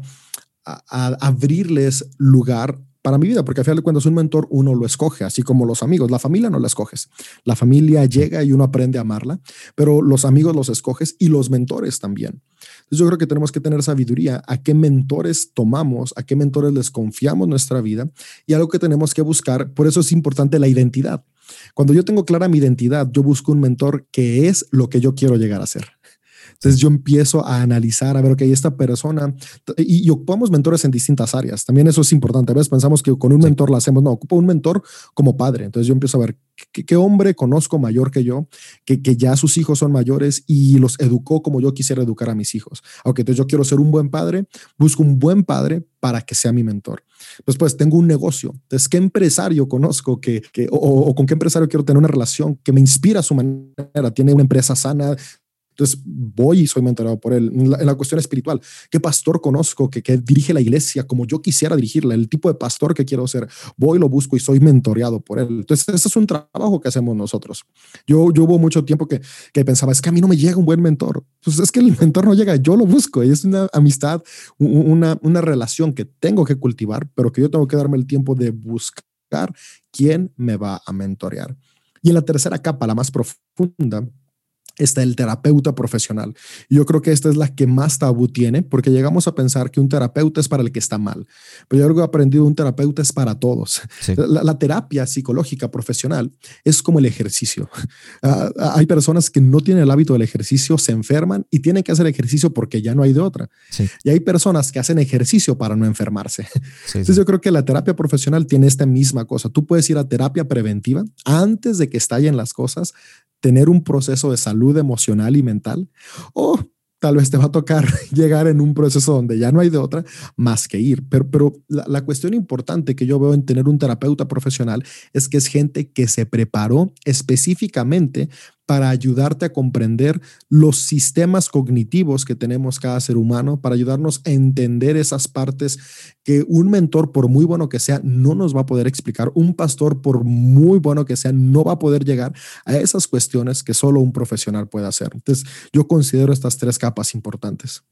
A: abrirles lugar para mi vida, porque al final de cuentas un mentor uno lo escoge, así como los amigos. La familia no la escoges. La familia llega y uno aprende a amarla, pero los amigos los escoges y los mentores también. Entonces yo creo que tenemos que tener sabiduría a qué mentores tomamos, a qué mentores les confiamos nuestra vida y algo que tenemos que buscar. Por eso es importante la identidad. Cuando yo tengo clara mi identidad, yo busco un mentor que es lo que yo quiero llegar a ser. Entonces yo empiezo a analizar, a ver, ok, esta persona, y, ocupamos mentores en distintas áreas. También eso es importante. A veces pensamos que con un mentor lo hacemos, no, ocupo un mentor como padre. Entonces yo empiezo a ver qué, hombre conozco mayor que yo, que, que, ya sus hijos son mayores y los educó como yo quisiera educar a mis hijos. Aunque entonces yo quiero ser un buen padre, busco un buen padre para que sea mi mentor. Después tengo un negocio. Entonces, ¿qué empresario conozco que, que o, o, con qué empresario quiero tener una relación que me inspira a su manera? Tiene una empresa sana, entonces voy y soy mentorado por él. En la, cuestión espiritual, ¿qué pastor conozco que, dirige la iglesia como yo quisiera dirigirla? El tipo de pastor que quiero ser, voy, lo busco y soy mentoreado por él. Entonces, ese es un trabajo que hacemos nosotros. Yo, yo hubo mucho tiempo que, que pensaba, es que a mí no me llega un buen mentor. Pues es que el mentor no llega, yo lo busco. Y es una amistad, una, una relación que tengo que cultivar, pero que yo tengo que darme el tiempo de buscar quién me va a mentorear. Y en la tercera capa, la más profunda, está el terapeuta profesional. Yo creo que esta es la que más tabú tiene, porque llegamos a pensar que un terapeuta es para el que está mal. Pero yo algo he aprendido, un terapeuta es para todos. La, terapia psicológica profesional es como el ejercicio. Ah, ah, hay personas que no tienen el hábito del ejercicio, se enferman y tienen que hacer ejercicio porque ya no hay de otra. Y hay personas que hacen ejercicio para no enfermarse. Entonces yo creo que la terapia profesional tiene esta misma cosa. Tú puedes ir a terapia preventiva antes de que estallen las cosas, tener un proceso de salud emocional y mental, o tal vez te va a tocar llegar en un proceso donde ya no hay de otra más que ir. Pero, pero la, la, cuestión importante que yo veo en tener un terapeuta profesional es que es gente que se preparó específicamente para ayudarte a comprender los sistemas cognitivos que tenemos cada ser humano, para ayudarnos a entender esas partes que un mentor, por muy bueno que sea, no nos va a poder explicar. Un pastor, por muy bueno que sea, no va a poder llegar a esas cuestiones que solo un profesional puede hacer. Entonces, yo considero estas tres capas importantes.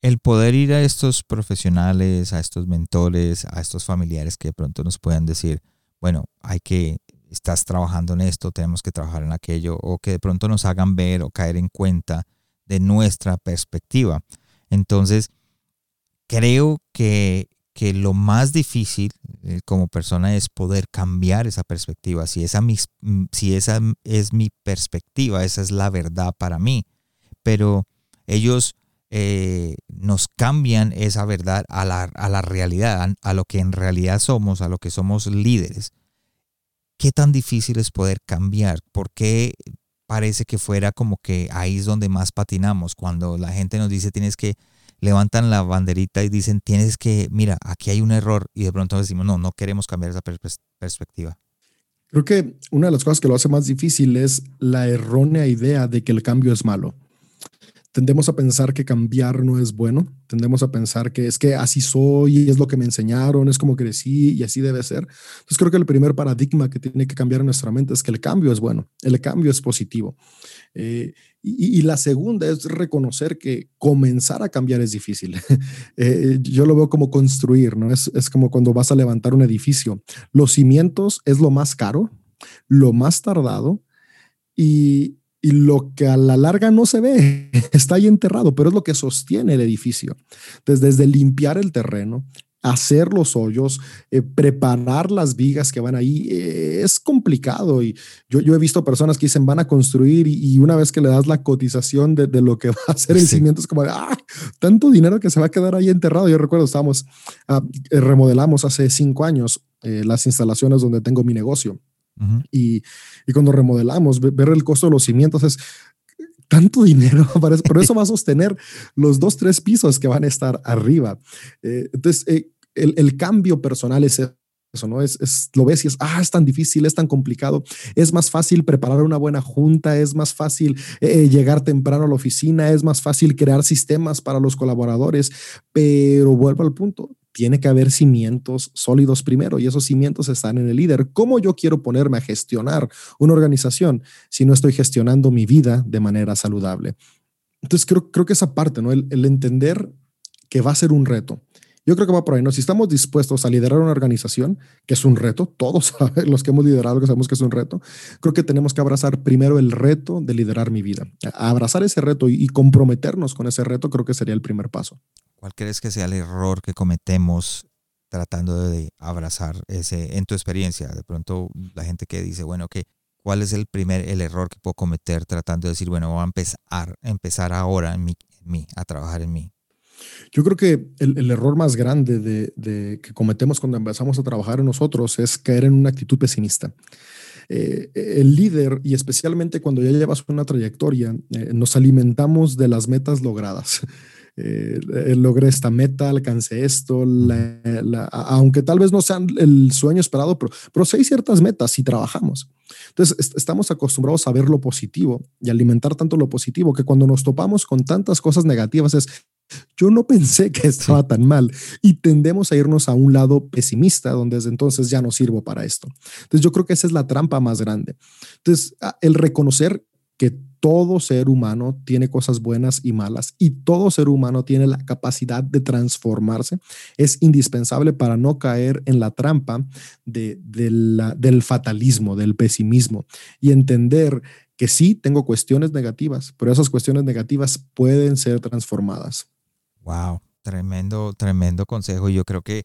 B: El poder ir a estos profesionales, a estos mentores, a estos familiares que de pronto nos puedan decir, bueno, hay que estás trabajando en esto, tenemos que trabajar en aquello, o que de pronto nos hagan ver o caer en cuenta de nuestra perspectiva. Entonces, creo que, que lo más difícil eh, como persona es poder cambiar esa perspectiva. Si esa, si esa es mi perspectiva, esa es la verdad para mí. Pero ellos eh, nos cambian esa verdad a la, a la realidad, a lo que en realidad somos, a lo que somos líderes. ¿Qué tan difícil es poder cambiar? ¿Por qué parece que fuera como que ahí es donde más patinamos? Cuando la gente nos dice tienes que levantan la banderita y dicen tienes que, mira, aquí hay un error y de pronto decimos, no, no queremos cambiar esa perspectiva.
A: Creo que una de las cosas que lo hace más difícil es la errónea idea de que el cambio es malo tendemos a pensar que cambiar no es bueno, tendemos a pensar que es que así soy es lo que me enseñaron, es como crecí y así debe ser. Entonces creo que el primer paradigma que tiene que cambiar en nuestra mente es que el cambio es bueno, el cambio es positivo. Eh, y, la segunda es reconocer que comenzar a cambiar es difícil. Eh, yo lo veo como construir, ¿no? Es, es como cuando vas a levantar un edificio. Los cimientos es lo más caro, lo más tardado y, y lo que a la larga no se ve, está ahí enterrado, pero es lo que sostiene el edificio. Entonces, desde limpiar el terreno, hacer los hoyos, eh, preparar las vigas que van ahí, eh, es complicado. Y yo, yo he visto personas que dicen van a construir y, una vez que le das la cotización de, de, lo que va a hacer el cimiento, es como, ah, tanto dinero que se va a quedar ahí enterrado. Yo recuerdo, estábamos, ah, eh, remodelamos hace cinco años las instalaciones donde tengo mi negocio. Y, y, cuando remodelamos, ver el costo de los cimientos es, tanto dinero, por eso va a sostener los dos, tres pisos que van a estar arriba. Eh, entonces, eh, el, el, cambio personal es eso, ¿no? Es, es, lo ves y es, ah, es tan difícil, es tan complicado. Es más fácil preparar una buena junta, es más fácil eh, llegar temprano a la oficina, es más fácil crear sistemas para los colaboradores, pero vuelvo al punto, tiene que haber cimientos sólidos primero y esos cimientos están en el líder. ¿Cómo yo quiero ponerme a gestionar una organización si no estoy gestionando mi vida de manera saludable? Entonces creo, creo que esa parte, ¿no? El, entender que va a ser un reto. Yo creo que va por ahí, ¿no? Si estamos dispuestos a liderar una organización, que es un reto, todos los que hemos liderado que sabemos que es un reto, creo que tenemos que abrazar primero el reto de liderar mi vida. abrazar ese reto y comprometernos con ese reto creo que sería el primer paso.
B: ¿Cuál crees que sea el error que cometemos tratando de abrazar ese, en tu experiencia? De pronto la gente que dice, bueno, que ¿cuál es el primer, el error que puedo cometer tratando de decir, bueno, voy a empezar, empezar ahora en mí, a trabajar en mí?
A: Yo creo que el, error más grande de, que cometemos cuando empezamos a trabajar en nosotros es caer en una actitud pesimista. Eh, el líder, y especialmente cuando ya llevas una trayectoria, eh, nos alimentamos de las metas logradas. Eh, eh, logré esta meta, alcancé esto, aunque tal vez no sean el sueño esperado, pero, pero sí hay ciertas metas si trabajamos. Entonces, estamos acostumbrados a ver lo positivo y alimentar tanto lo positivo que cuando nos topamos con tantas cosas negativas es, yo no pensé que estaba tan mal y tendemos a irnos a un lado pesimista donde desde entonces ya no sirvo para esto. Entonces yo creo que esa es la trampa más grande. Entonces el reconocer que todo ser humano tiene cosas buenas y malas y todo ser humano tiene la capacidad de transformarse. Es indispensable para no caer en la trampa de, del fatalismo, del pesimismo y entender que sí tengo cuestiones negativas, pero esas cuestiones negativas pueden ser transformadas.
B: Wow, tremendo, tremendo consejo. Yo creo que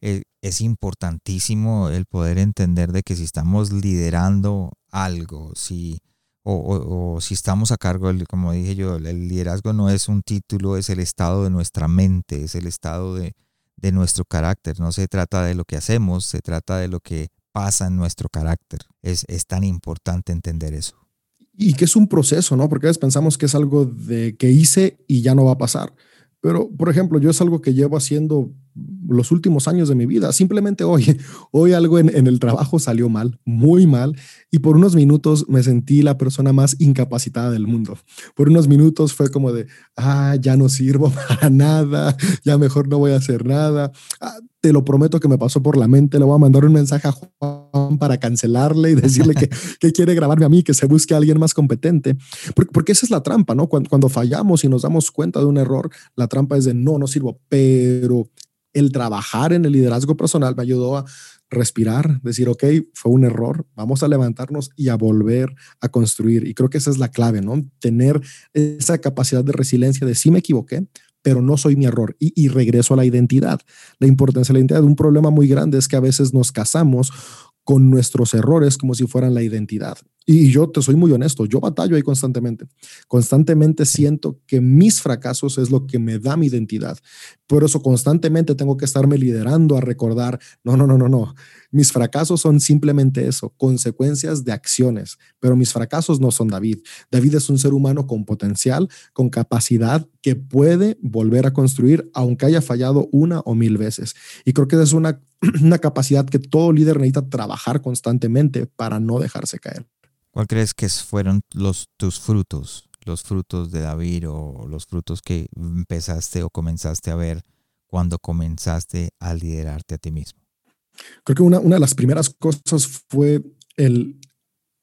B: eh, es importantísimo el poder entender de que si estamos liderando algo, si o, si estamos a cargo, como dije yo, el liderazgo no es un título, es el estado de nuestra mente, es el estado de, nuestro carácter. No se trata de lo que hacemos, se trata de lo que pasa en nuestro carácter. Es, es tan importante entender eso.
A: Y que es un proceso, ¿no? Porque a veces pensamos que es algo de que hice y ya no va a pasar. Pero, por ejemplo, yo es algo que llevo haciendo los últimos años de mi vida. Simplemente hoy, hoy algo en, en, el trabajo salió mal, muy mal, y por unos minutos me sentí la persona más incapacitada del mundo. Por unos minutos fue como de, ah, ya no sirvo para nada, ya mejor no voy a hacer nada. Ah, te lo prometo que me pasó por la mente, le voy a mandar un mensaje a Juan para cancelarle y decirle que, que quiere grabarme a mí, que se busque a alguien más competente. Porque, porque esa es la trampa, ¿no? Cuando, cuando fallamos y nos damos cuenta de un error, la trampa es de, no, no sirvo, pero el trabajar en el liderazgo personal me ayudó a respirar, decir, ok, fue un error, vamos a levantarnos y a volver a construir. Y creo que esa es la clave, ¿no? Tener esa capacidad de resiliencia de sí me equivoqué, pero no soy mi error y, y regreso a la identidad. La importancia de la identidad, un problema muy grande es que a veces nos casamos con nuestros errores como si fueran la identidad. Y yo te soy muy honesto, yo batallo ahí constantemente. Constantemente siento que mis fracasos es lo que me da mi identidad. Por eso constantemente tengo que estarme liderando a recordar, no, no, no, no, no. Mis fracasos son simplemente eso, consecuencias de acciones, pero mis fracasos no son David. David es un ser humano con potencial, con capacidad que puede volver a construir aunque haya fallado una o mil veces. Y creo que esa es una, una capacidad que todo líder necesita trabajar constantemente para no dejarse caer.
B: ¿Cuál crees que fueron los, tus frutos, los frutos de David o los frutos que empezaste o comenzaste a ver cuando comenzaste a liderarte a ti mismo?
A: Creo que una, una de las primeras cosas fue el,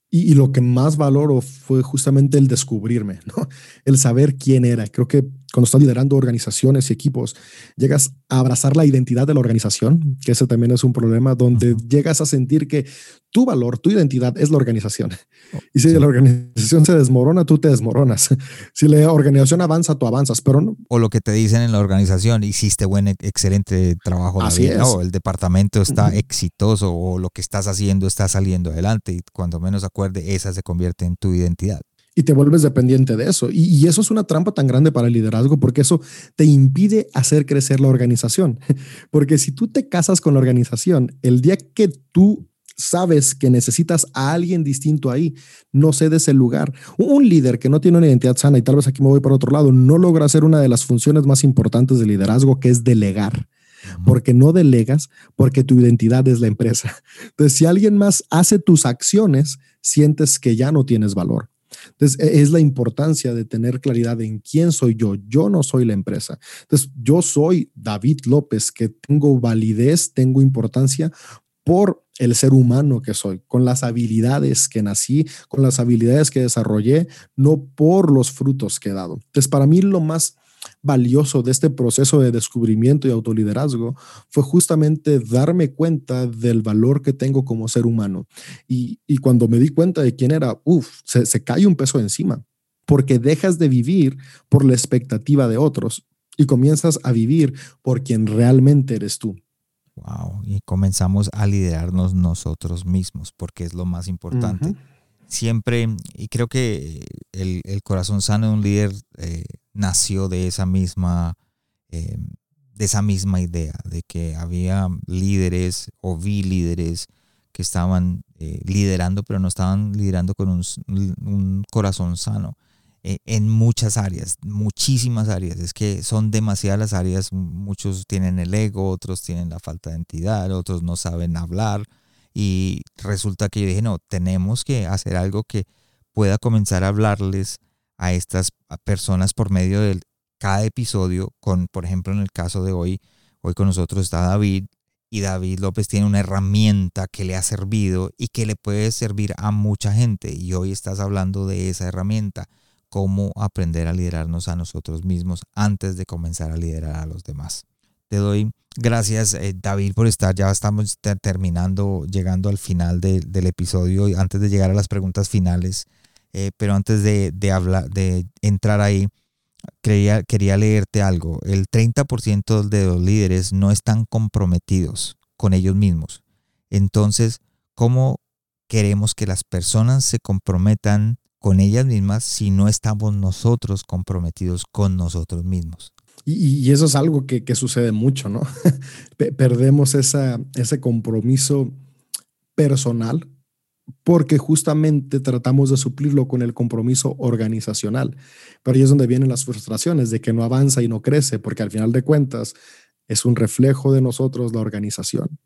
A: y, y, lo que más valoro fue justamente el descubrirme, ¿no? el saber quién era. Creo que cuando estás liderando organizaciones y equipos, llegas a abrazar la identidad de la organización, que ese también es un problema, donde llegas a sentir que tu valor, tu identidad es la organización. Oh, y si la organización se desmorona, tú te desmoronas. Si la organización avanza, tú avanzas, pero no.
B: O lo que te dicen en la organización, hiciste buen, excelente trabajo.
A: Así es.
B: el departamento está exitoso o lo que estás haciendo está saliendo adelante y cuando menos acuerde, esa se convierte en tu identidad
A: y te vuelves dependiente de eso. Y, eso es una trampa tan grande para el liderazgo porque eso te impide hacer crecer la organización. Porque si tú te casas con la organización, el día que tú sabes que necesitas a alguien distinto ahí, no cedes el lugar. Un líder que no tiene una identidad sana, y tal vez aquí me voy para otro lado, no logra hacer una de las funciones más importantes del liderazgo, que es delegar porque no delegas, porque tu identidad es la empresa. Entonces, si alguien más hace tus acciones, sientes que ya no tienes valor. Entonces, e, es la importancia de tener claridad en quién soy yo. Yo no soy la empresa. Entonces, yo soy David López, que tengo validez, tengo importancia por el ser humano que soy, con las habilidades que nací, con las habilidades que desarrollé, no por los frutos que he dado. Entonces, para mí lo más valioso de este proceso de descubrimiento y autoliderazgo fue justamente darme cuenta del valor que tengo como ser humano. Y, cuando me di cuenta de quién era, uff, se, se cae un peso encima, porque dejas de vivir por la expectativa de otros y comienzas a vivir por quien realmente eres tú.
B: Wow, y comenzamos a liderarnos nosotros mismos, porque es lo más importante. Siempre, y creo que el, el, corazón sano de un líder eh, nació de esa misma, eh, de esa misma idea, de que había líderes o vi líderes que estaban eh, liderando, pero no estaban liderando con un, corazón sano eh, en muchas áreas, muchísimas áreas. Es que son demasiadas las áreas. Muchos tienen el ego, otros tienen la falta de entidad, otros no saben hablar. Y resulta que yo dije, no, tenemos que hacer algo que pueda comenzar a hablarles a estas personas por medio de cada episodio, con, por ejemplo, en el caso de hoy, hoy con nosotros está David, y David López tiene una herramienta que le ha servido y que le puede servir a mucha gente. Y hoy estás hablando de esa herramienta, cómo aprender a liderarnos a nosotros mismos antes de comenzar a liderar a los demás. Te doy gracias, eh, David, por estar. Ya estamos terminando, llegando al final del episodio. Antes de llegar a las preguntas finales, eh, pero antes de, hablar, de entrar ahí, quería, leerte algo. El 30% de los líderes no están comprometidos con ellos mismos. Entonces, ¿cómo queremos que las personas se comprometan con ellas mismas si no estamos nosotros comprometidos con nosotros mismos?
A: Y, eso es algo que, sucede mucho, ¿no? Perdemos ese compromiso personal porque justamente tratamos de suplirlo con el compromiso organizacional. Pero ahí es donde vienen las frustraciones de que no avanza y no crece, porque al final de cuentas es un reflejo de nosotros la organización.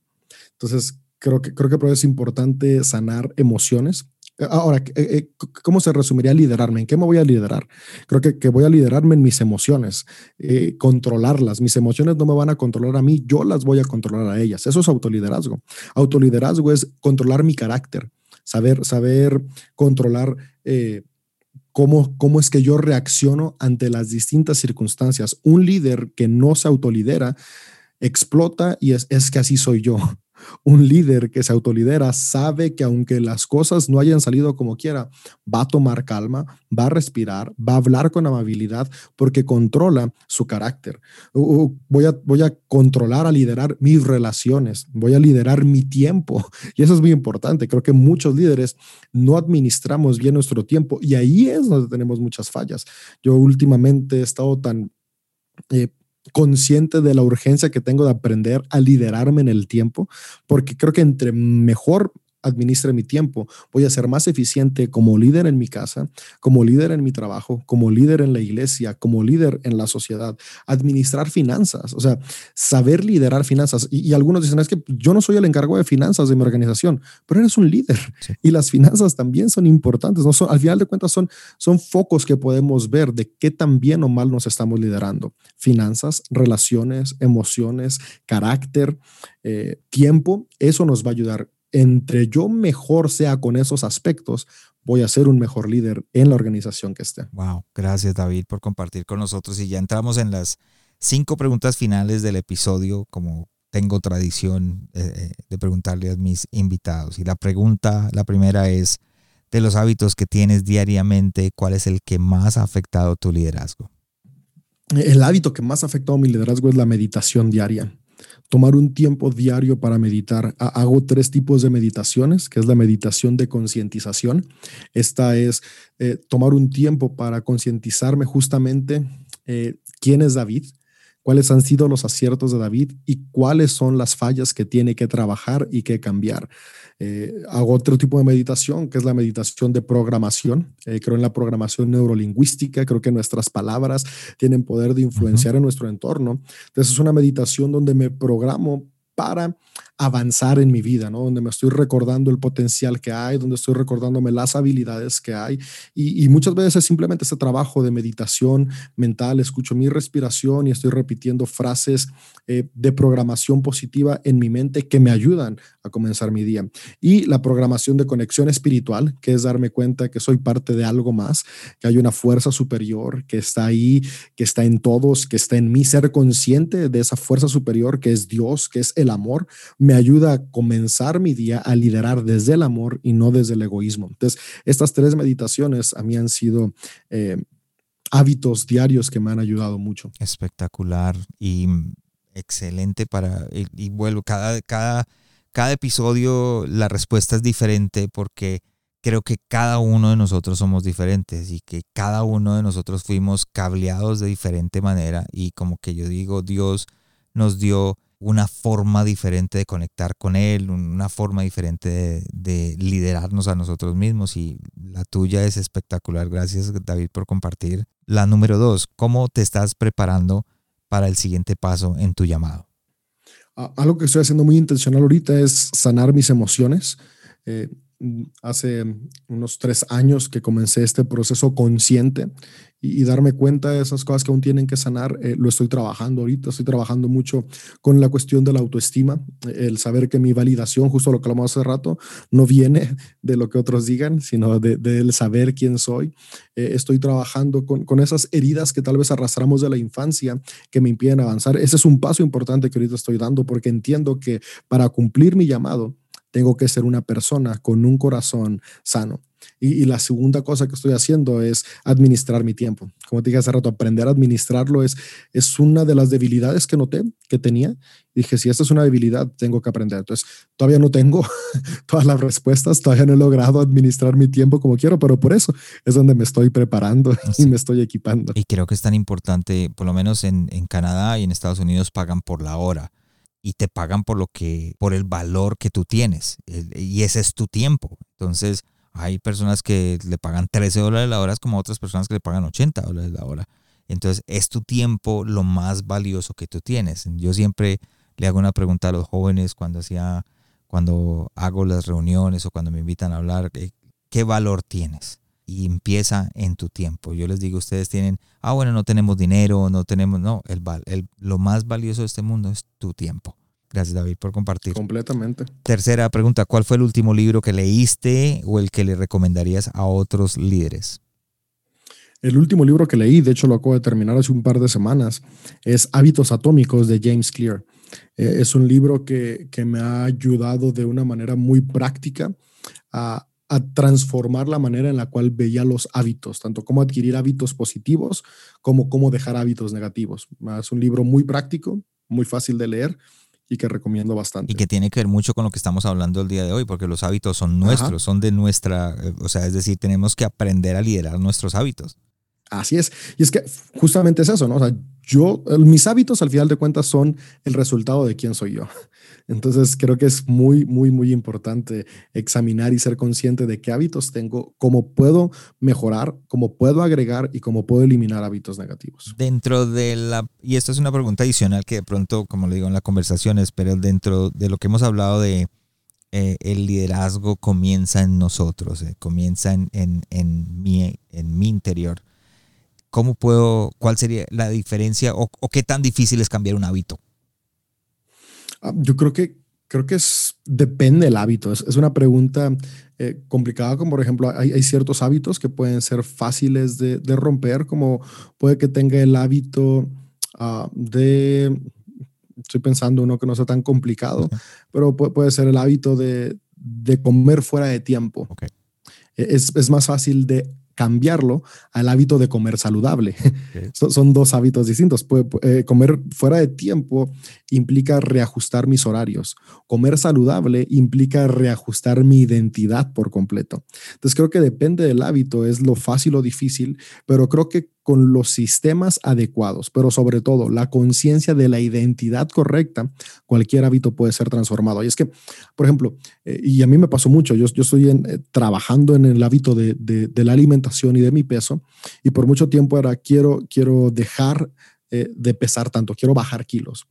A: Entonces, creo que, creo que es importante sanar emociones. Ahora, eh, eh, ¿cómo se resumiría liderarme? ¿En qué me voy a liderar? Creo que, que voy a liderarme en mis emociones, eh, controlarlas. Mis emociones no me van a controlar a mí, yo las voy a controlar a ellas. Eso es autoliderazgo. Autoliderazgo es controlar mi carácter, saber, saber controlar eh, cómo, cómo es que yo reacciono ante las distintas circunstancias. Un líder que no se autolidera explota y es, es que así soy yo. Un líder que se autolidera sabe que aunque las cosas no hayan salido como quiera, va a tomar calma, va a respirar, va a hablar con amabilidad porque controla su carácter. Voy a, voy a controlar, a liderar mis relaciones, voy a liderar mi tiempo. Y eso es muy importante. Creo que muchos líderes no administramos bien nuestro tiempo y ahí es donde tenemos muchas fallas. Yo últimamente he estado tan... Eh, consciente de la urgencia que tengo de aprender a liderarme en el tiempo, porque creo que entre mejor administre mi tiempo, voy a ser más eficiente como líder en mi casa, como líder en mi trabajo, como líder en la iglesia, como líder en la sociedad. Administrar finanzas, o sea, saber liderar finanzas. Y, algunos dicen, es que yo no soy el encargo de finanzas de mi organización, pero eres un líder y las finanzas también son importantes. ¿no? Son, al final de cuentas son, son focos que podemos ver de qué tan bien o mal nos estamos liderando. Finanzas, relaciones, emociones, carácter, eh, tiempo, eso nos va a ayudar entre yo mejor sea con esos aspectos, voy a ser un mejor líder en la organización que esté.
B: Wow, gracias David por compartir con nosotros y ya entramos en las cinco preguntas finales del episodio, como tengo tradición eh, eh, de preguntarle a mis invitados. Y la pregunta, la primera es, de los hábitos que tienes diariamente, ¿cuál es el que más ha afectado tu liderazgo?
A: El hábito que más ha afectado mi liderazgo es la meditación diaria tomar un tiempo diario para meditar. Hago tres tipos de meditaciones, que es la meditación de concientización. Esta es eh, tomar un tiempo para concientizarme justamente eh, quién es David, cuáles han sido los aciertos de David y cuáles son las fallas que tiene que trabajar y que cambiar. Eh, hago otro tipo de meditación, que es la meditación de programación. Eh, creo en la programación neurolingüística, creo que nuestras palabras tienen poder de influenciar en nuestro entorno. Entonces es una meditación donde me programo para avanzar en mi vida, ¿no? Donde me estoy recordando el potencial que hay, donde estoy recordándome las habilidades que hay. Y, muchas veces simplemente ese trabajo de meditación mental, escucho mi respiración y estoy repitiendo frases eh, de programación positiva en mi mente que me ayudan a comenzar mi día. Y la programación de conexión espiritual, que es darme cuenta que soy parte de algo más, que hay una fuerza superior que está ahí, que está en todos, que está en mí, ser consciente de esa fuerza superior que es Dios, que es el amor me ayuda a comenzar mi día a liderar desde el amor y no desde el egoísmo. Entonces, estas tres meditaciones a mí han sido eh, hábitos diarios que me han ayudado mucho.
B: Espectacular y excelente para, y, vuelvo, cada, cada, cada episodio la respuesta es diferente porque creo que cada uno de nosotros somos diferentes y que cada uno de nosotros fuimos cableados de diferente manera y como que yo digo, Dios nos dio una forma diferente de conectar con Él, una forma diferente de, liderarnos a nosotros mismos y la tuya es espectacular. Gracias David por compartir. La número dos, ¿cómo te estás preparando para el siguiente paso en tu llamado?
A: Algo que estoy haciendo muy intencional ahorita es sanar mis emociones. Eh, hace unos tres años que comencé este proceso consciente y, darme cuenta de esas cosas que aún tienen que sanar. Eh, lo estoy trabajando ahorita, estoy trabajando mucho con la cuestión de la autoestima, el saber que mi validación, justo lo que hablamos hace rato, no viene de lo que otros digan, sino del de, saber quién soy. Eh, estoy trabajando con, con esas heridas que tal vez arrastramos de la infancia que me impiden avanzar. Ese es un paso importante que ahorita estoy dando porque entiendo que para cumplir mi llamado, tengo que ser una persona con un corazón sano. Y, la segunda cosa que estoy haciendo es administrar mi tiempo. Como te dije hace rato, aprender a administrarlo es, es una de las debilidades que noté que tenía. dije, si esta es una debilidad, tengo que aprender. Entonces, todavía no tengo todas las respuestas, todavía no he logrado administrar mi tiempo como quiero, pero por eso es donde me estoy preparando y me estoy equipando.
B: Y creo que es tan importante, por lo menos en, en Canadá y en Estados Unidos pagan por la hora y te pagan por lo que, por el valor que tú tienes. Y ese es tu tiempo. Entonces, hay personas que le pagan 13 dólares la hora, como otras personas que le pagan 80 dólares la hora. Entonces, es tu tiempo lo más valioso que tú tienes. Yo siempre le hago una pregunta a los jóvenes cuando hacía, cuando hago las reuniones o cuando me invitan a hablar, eh, ¿qué valor tienes? Y empieza en tu tiempo. Yo les digo, ustedes tienen, ah, bueno, no tenemos dinero, no tenemos, no, el, el, lo más valioso de este mundo es tu tiempo. Gracias David por compartir.
A: Completamente.
B: Tercera pregunta, ¿cuál fue el último libro que leíste o el que le recomendarías a otros líderes?
A: El último libro que leí, de hecho lo acabo de terminar hace un par de semanas, es Hábitos Atómicos de James Clear. Eh, es un libro que, que, me ha ayudado de una manera muy práctica a, a, transformar la manera en la cual veía los hábitos, tanto cómo adquirir hábitos positivos como cómo dejar hábitos negativos. Es un libro muy práctico, muy fácil de leer y que recomiendo bastante.
B: Y que tiene que ver mucho con lo que estamos hablando el día de hoy, porque los hábitos son nuestros, son de nuestra, eh, o sea, es decir, tenemos que aprender a liderar nuestros hábitos.
A: Así es. Y es que justamente es eso, ¿no? O sea, yo, mis hábitos al final de cuentas son el resultado de quién soy yo. Entonces creo que es muy, muy, muy importante examinar y ser consciente de qué hábitos tengo, cómo puedo mejorar, cómo puedo agregar y cómo puedo eliminar hábitos negativos.
B: Dentro de la, y esto es una pregunta adicional que de pronto, como le digo en la conversación, pero dentro de lo que hemos hablado de eh, el liderazgo comienza en nosotros, eh, comienza en, en, en, mi, en mi interior. ¿Cómo puedo, cuál sería la diferencia o, o qué tan difícil es cambiar un hábito?
A: Ah, yo creo que Creo que es, depende del hábito. Es, una pregunta eh, complicada, como por ejemplo, hay, ciertos hábitos que pueden ser fáciles de, romper, como puede que tenga el hábito ah, de, estoy pensando uno que no sea tan complicado, pero puede, ser el hábito de, comer fuera de tiempo. E, es, es, más fácil de cambiarlo al hábito de comer saludable. son, dos hábitos distintos. Eh, comer fuera de tiempo implica reajustar mis horarios. Comer saludable implica reajustar mi identidad por completo. Entonces creo que depende del hábito, es lo fácil o difícil, pero creo que con los sistemas adecuados, pero sobre todo la conciencia de la identidad correcta, cualquier hábito puede ser transformado. Y es que, por ejemplo, eh, y a mí me pasó mucho, yo, estoy eh, trabajando en el hábito de, de, la alimentación y de mi peso, y por mucho tiempo era, quiero, quiero dejar eh, de pesar tanto, quiero bajar kilos.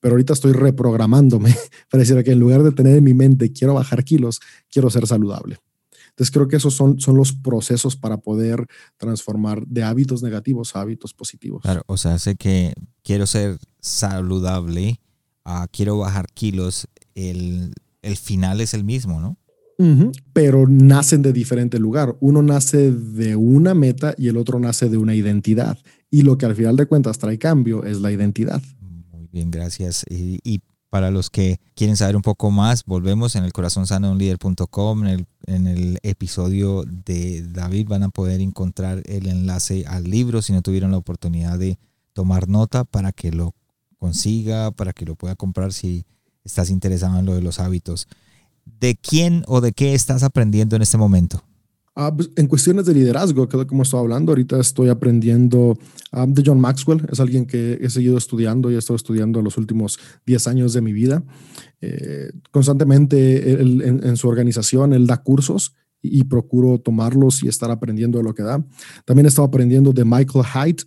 A: Pero ahorita estoy reprogramándome para decir que en lugar de tener en mi mente, quiero bajar kilos, quiero ser saludable. Entonces creo que esos son, son los procesos para poder transformar de hábitos negativos a hábitos positivos.
B: Claro, o sea, sé que quiero ser saludable, uh, quiero bajar kilos, el, el, final es el mismo, ¿no?
A: Pero nacen de diferente lugar. Uno nace de una meta y el otro nace de una identidad. Y lo que al final de cuentas trae cambio es la identidad.
B: Muy bien, gracias. Y, y para los que quieren saber un poco más, volvemos en el corazonsanounlider.com. En el, en el episodio de David van a poder encontrar el enlace al libro si no tuvieron la oportunidad de tomar nota para que lo consiga, para que lo pueda comprar si estás interesado en lo de los hábitos. ¿De quién o de qué estás aprendiendo en este momento?
A: Ah, pues, en cuestiones de liderazgo, que es como estoy hablando, ahorita estoy aprendiendo ah, de John Maxwell, es alguien que he seguido estudiando y he estado estudiando los últimos 10 años de mi vida. Eh, constantemente en, su organización, él da cursos y, procuro tomarlos y estar aprendiendo de lo que da. También he estado aprendiendo de Michael Haidt,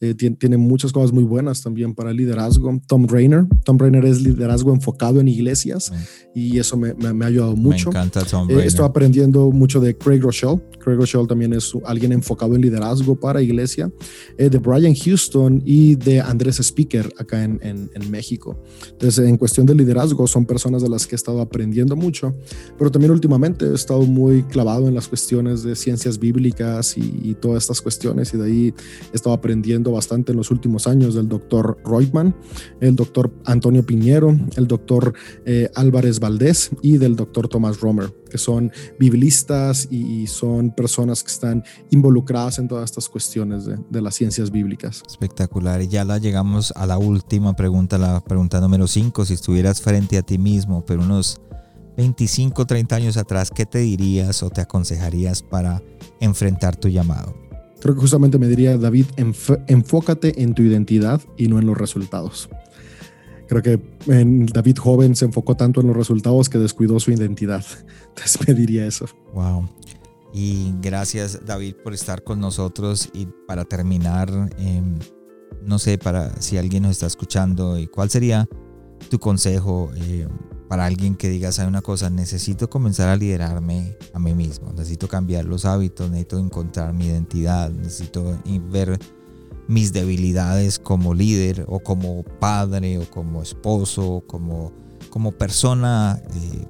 A: eh, tiene, muchas cosas muy buenas también para el liderazgo. Tom Rainer, Tom Rainer es liderazgo enfocado en iglesias y eso me, me, ha ayudado mucho.
B: Me encanta Tom
A: eh, estoy aprendiendo mucho de Craig Rochelle. Craig Rochelle también es alguien enfocado en liderazgo para iglesia. Eh, de Brian Houston y de Andrés Speaker acá en, en, en, México. Entonces, en cuestión de liderazgo, son personas de las que he estado aprendiendo mucho, pero también últimamente he estado muy clavado en las cuestiones de ciencias bíblicas y, y todas estas cuestiones y de ahí he estado aprendiendo bastante en los últimos años del doctor Reutemann, el doctor Antonio Piñero, el doctor eh, Álvarez Valdés y del doctor Tomás Romer, que son biblistas y, son personas que están involucradas en todas estas cuestiones de, de las ciencias bíblicas.
B: Espectacular. Y ya la llegamos a la última pregunta, la pregunta número 5. Si estuvieras frente a ti mismo, pero unos 25, 30 años atrás, ¿qué te dirías o te aconsejarías para enfrentar tu llamado?
A: Creo que justamente me diría, David, enfócate en tu identidad y no en los resultados. Creo que en David joven se enfocó tanto en los resultados que descuidó su identidad. Entonces me diría eso.
B: Wow. Y gracias David por estar con nosotros y para terminar, em, no sé, para si alguien nos está escuchando, ¿cuál sería tu consejo eh, para alguien que diga, sabe una cosa, necesito comenzar a liderarme a mí mismo, necesito cambiar los hábitos, necesito encontrar mi identidad, necesito ver mis debilidades como líder o como padre o como esposo, como, como persona eh,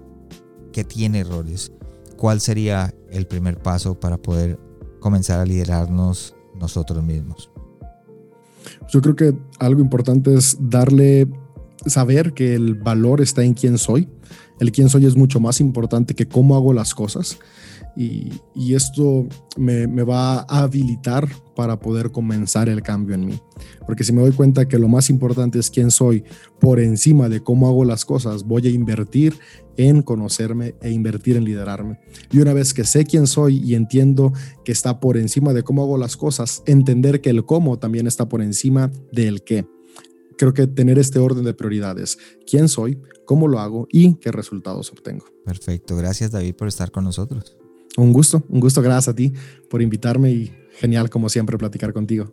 B: que tiene errores. ¿Cuál sería el primer paso para poder comenzar a liderarnos nosotros mismos?
A: Yo creo que algo importante es darle saber que el valor está en quién soy. El quién soy es mucho más importante que cómo hago las cosas. Y, esto me, va a habilitar para poder comenzar el cambio en mí. Porque si me doy cuenta que lo más importante es quién soy por encima de cómo hago las cosas, voy a invertir en conocerme e invertir en liderarme. Y una vez que sé quién soy y entiendo que está por encima de cómo hago las cosas, entender que el cómo también está por encima del qué creo que tener este orden de prioridades, quién soy, cómo lo hago y qué resultados obtengo.
B: Perfecto, gracias David por estar con nosotros.
A: Un gusto, un gusto, gracias a ti por invitarme y genial como siempre platicar contigo.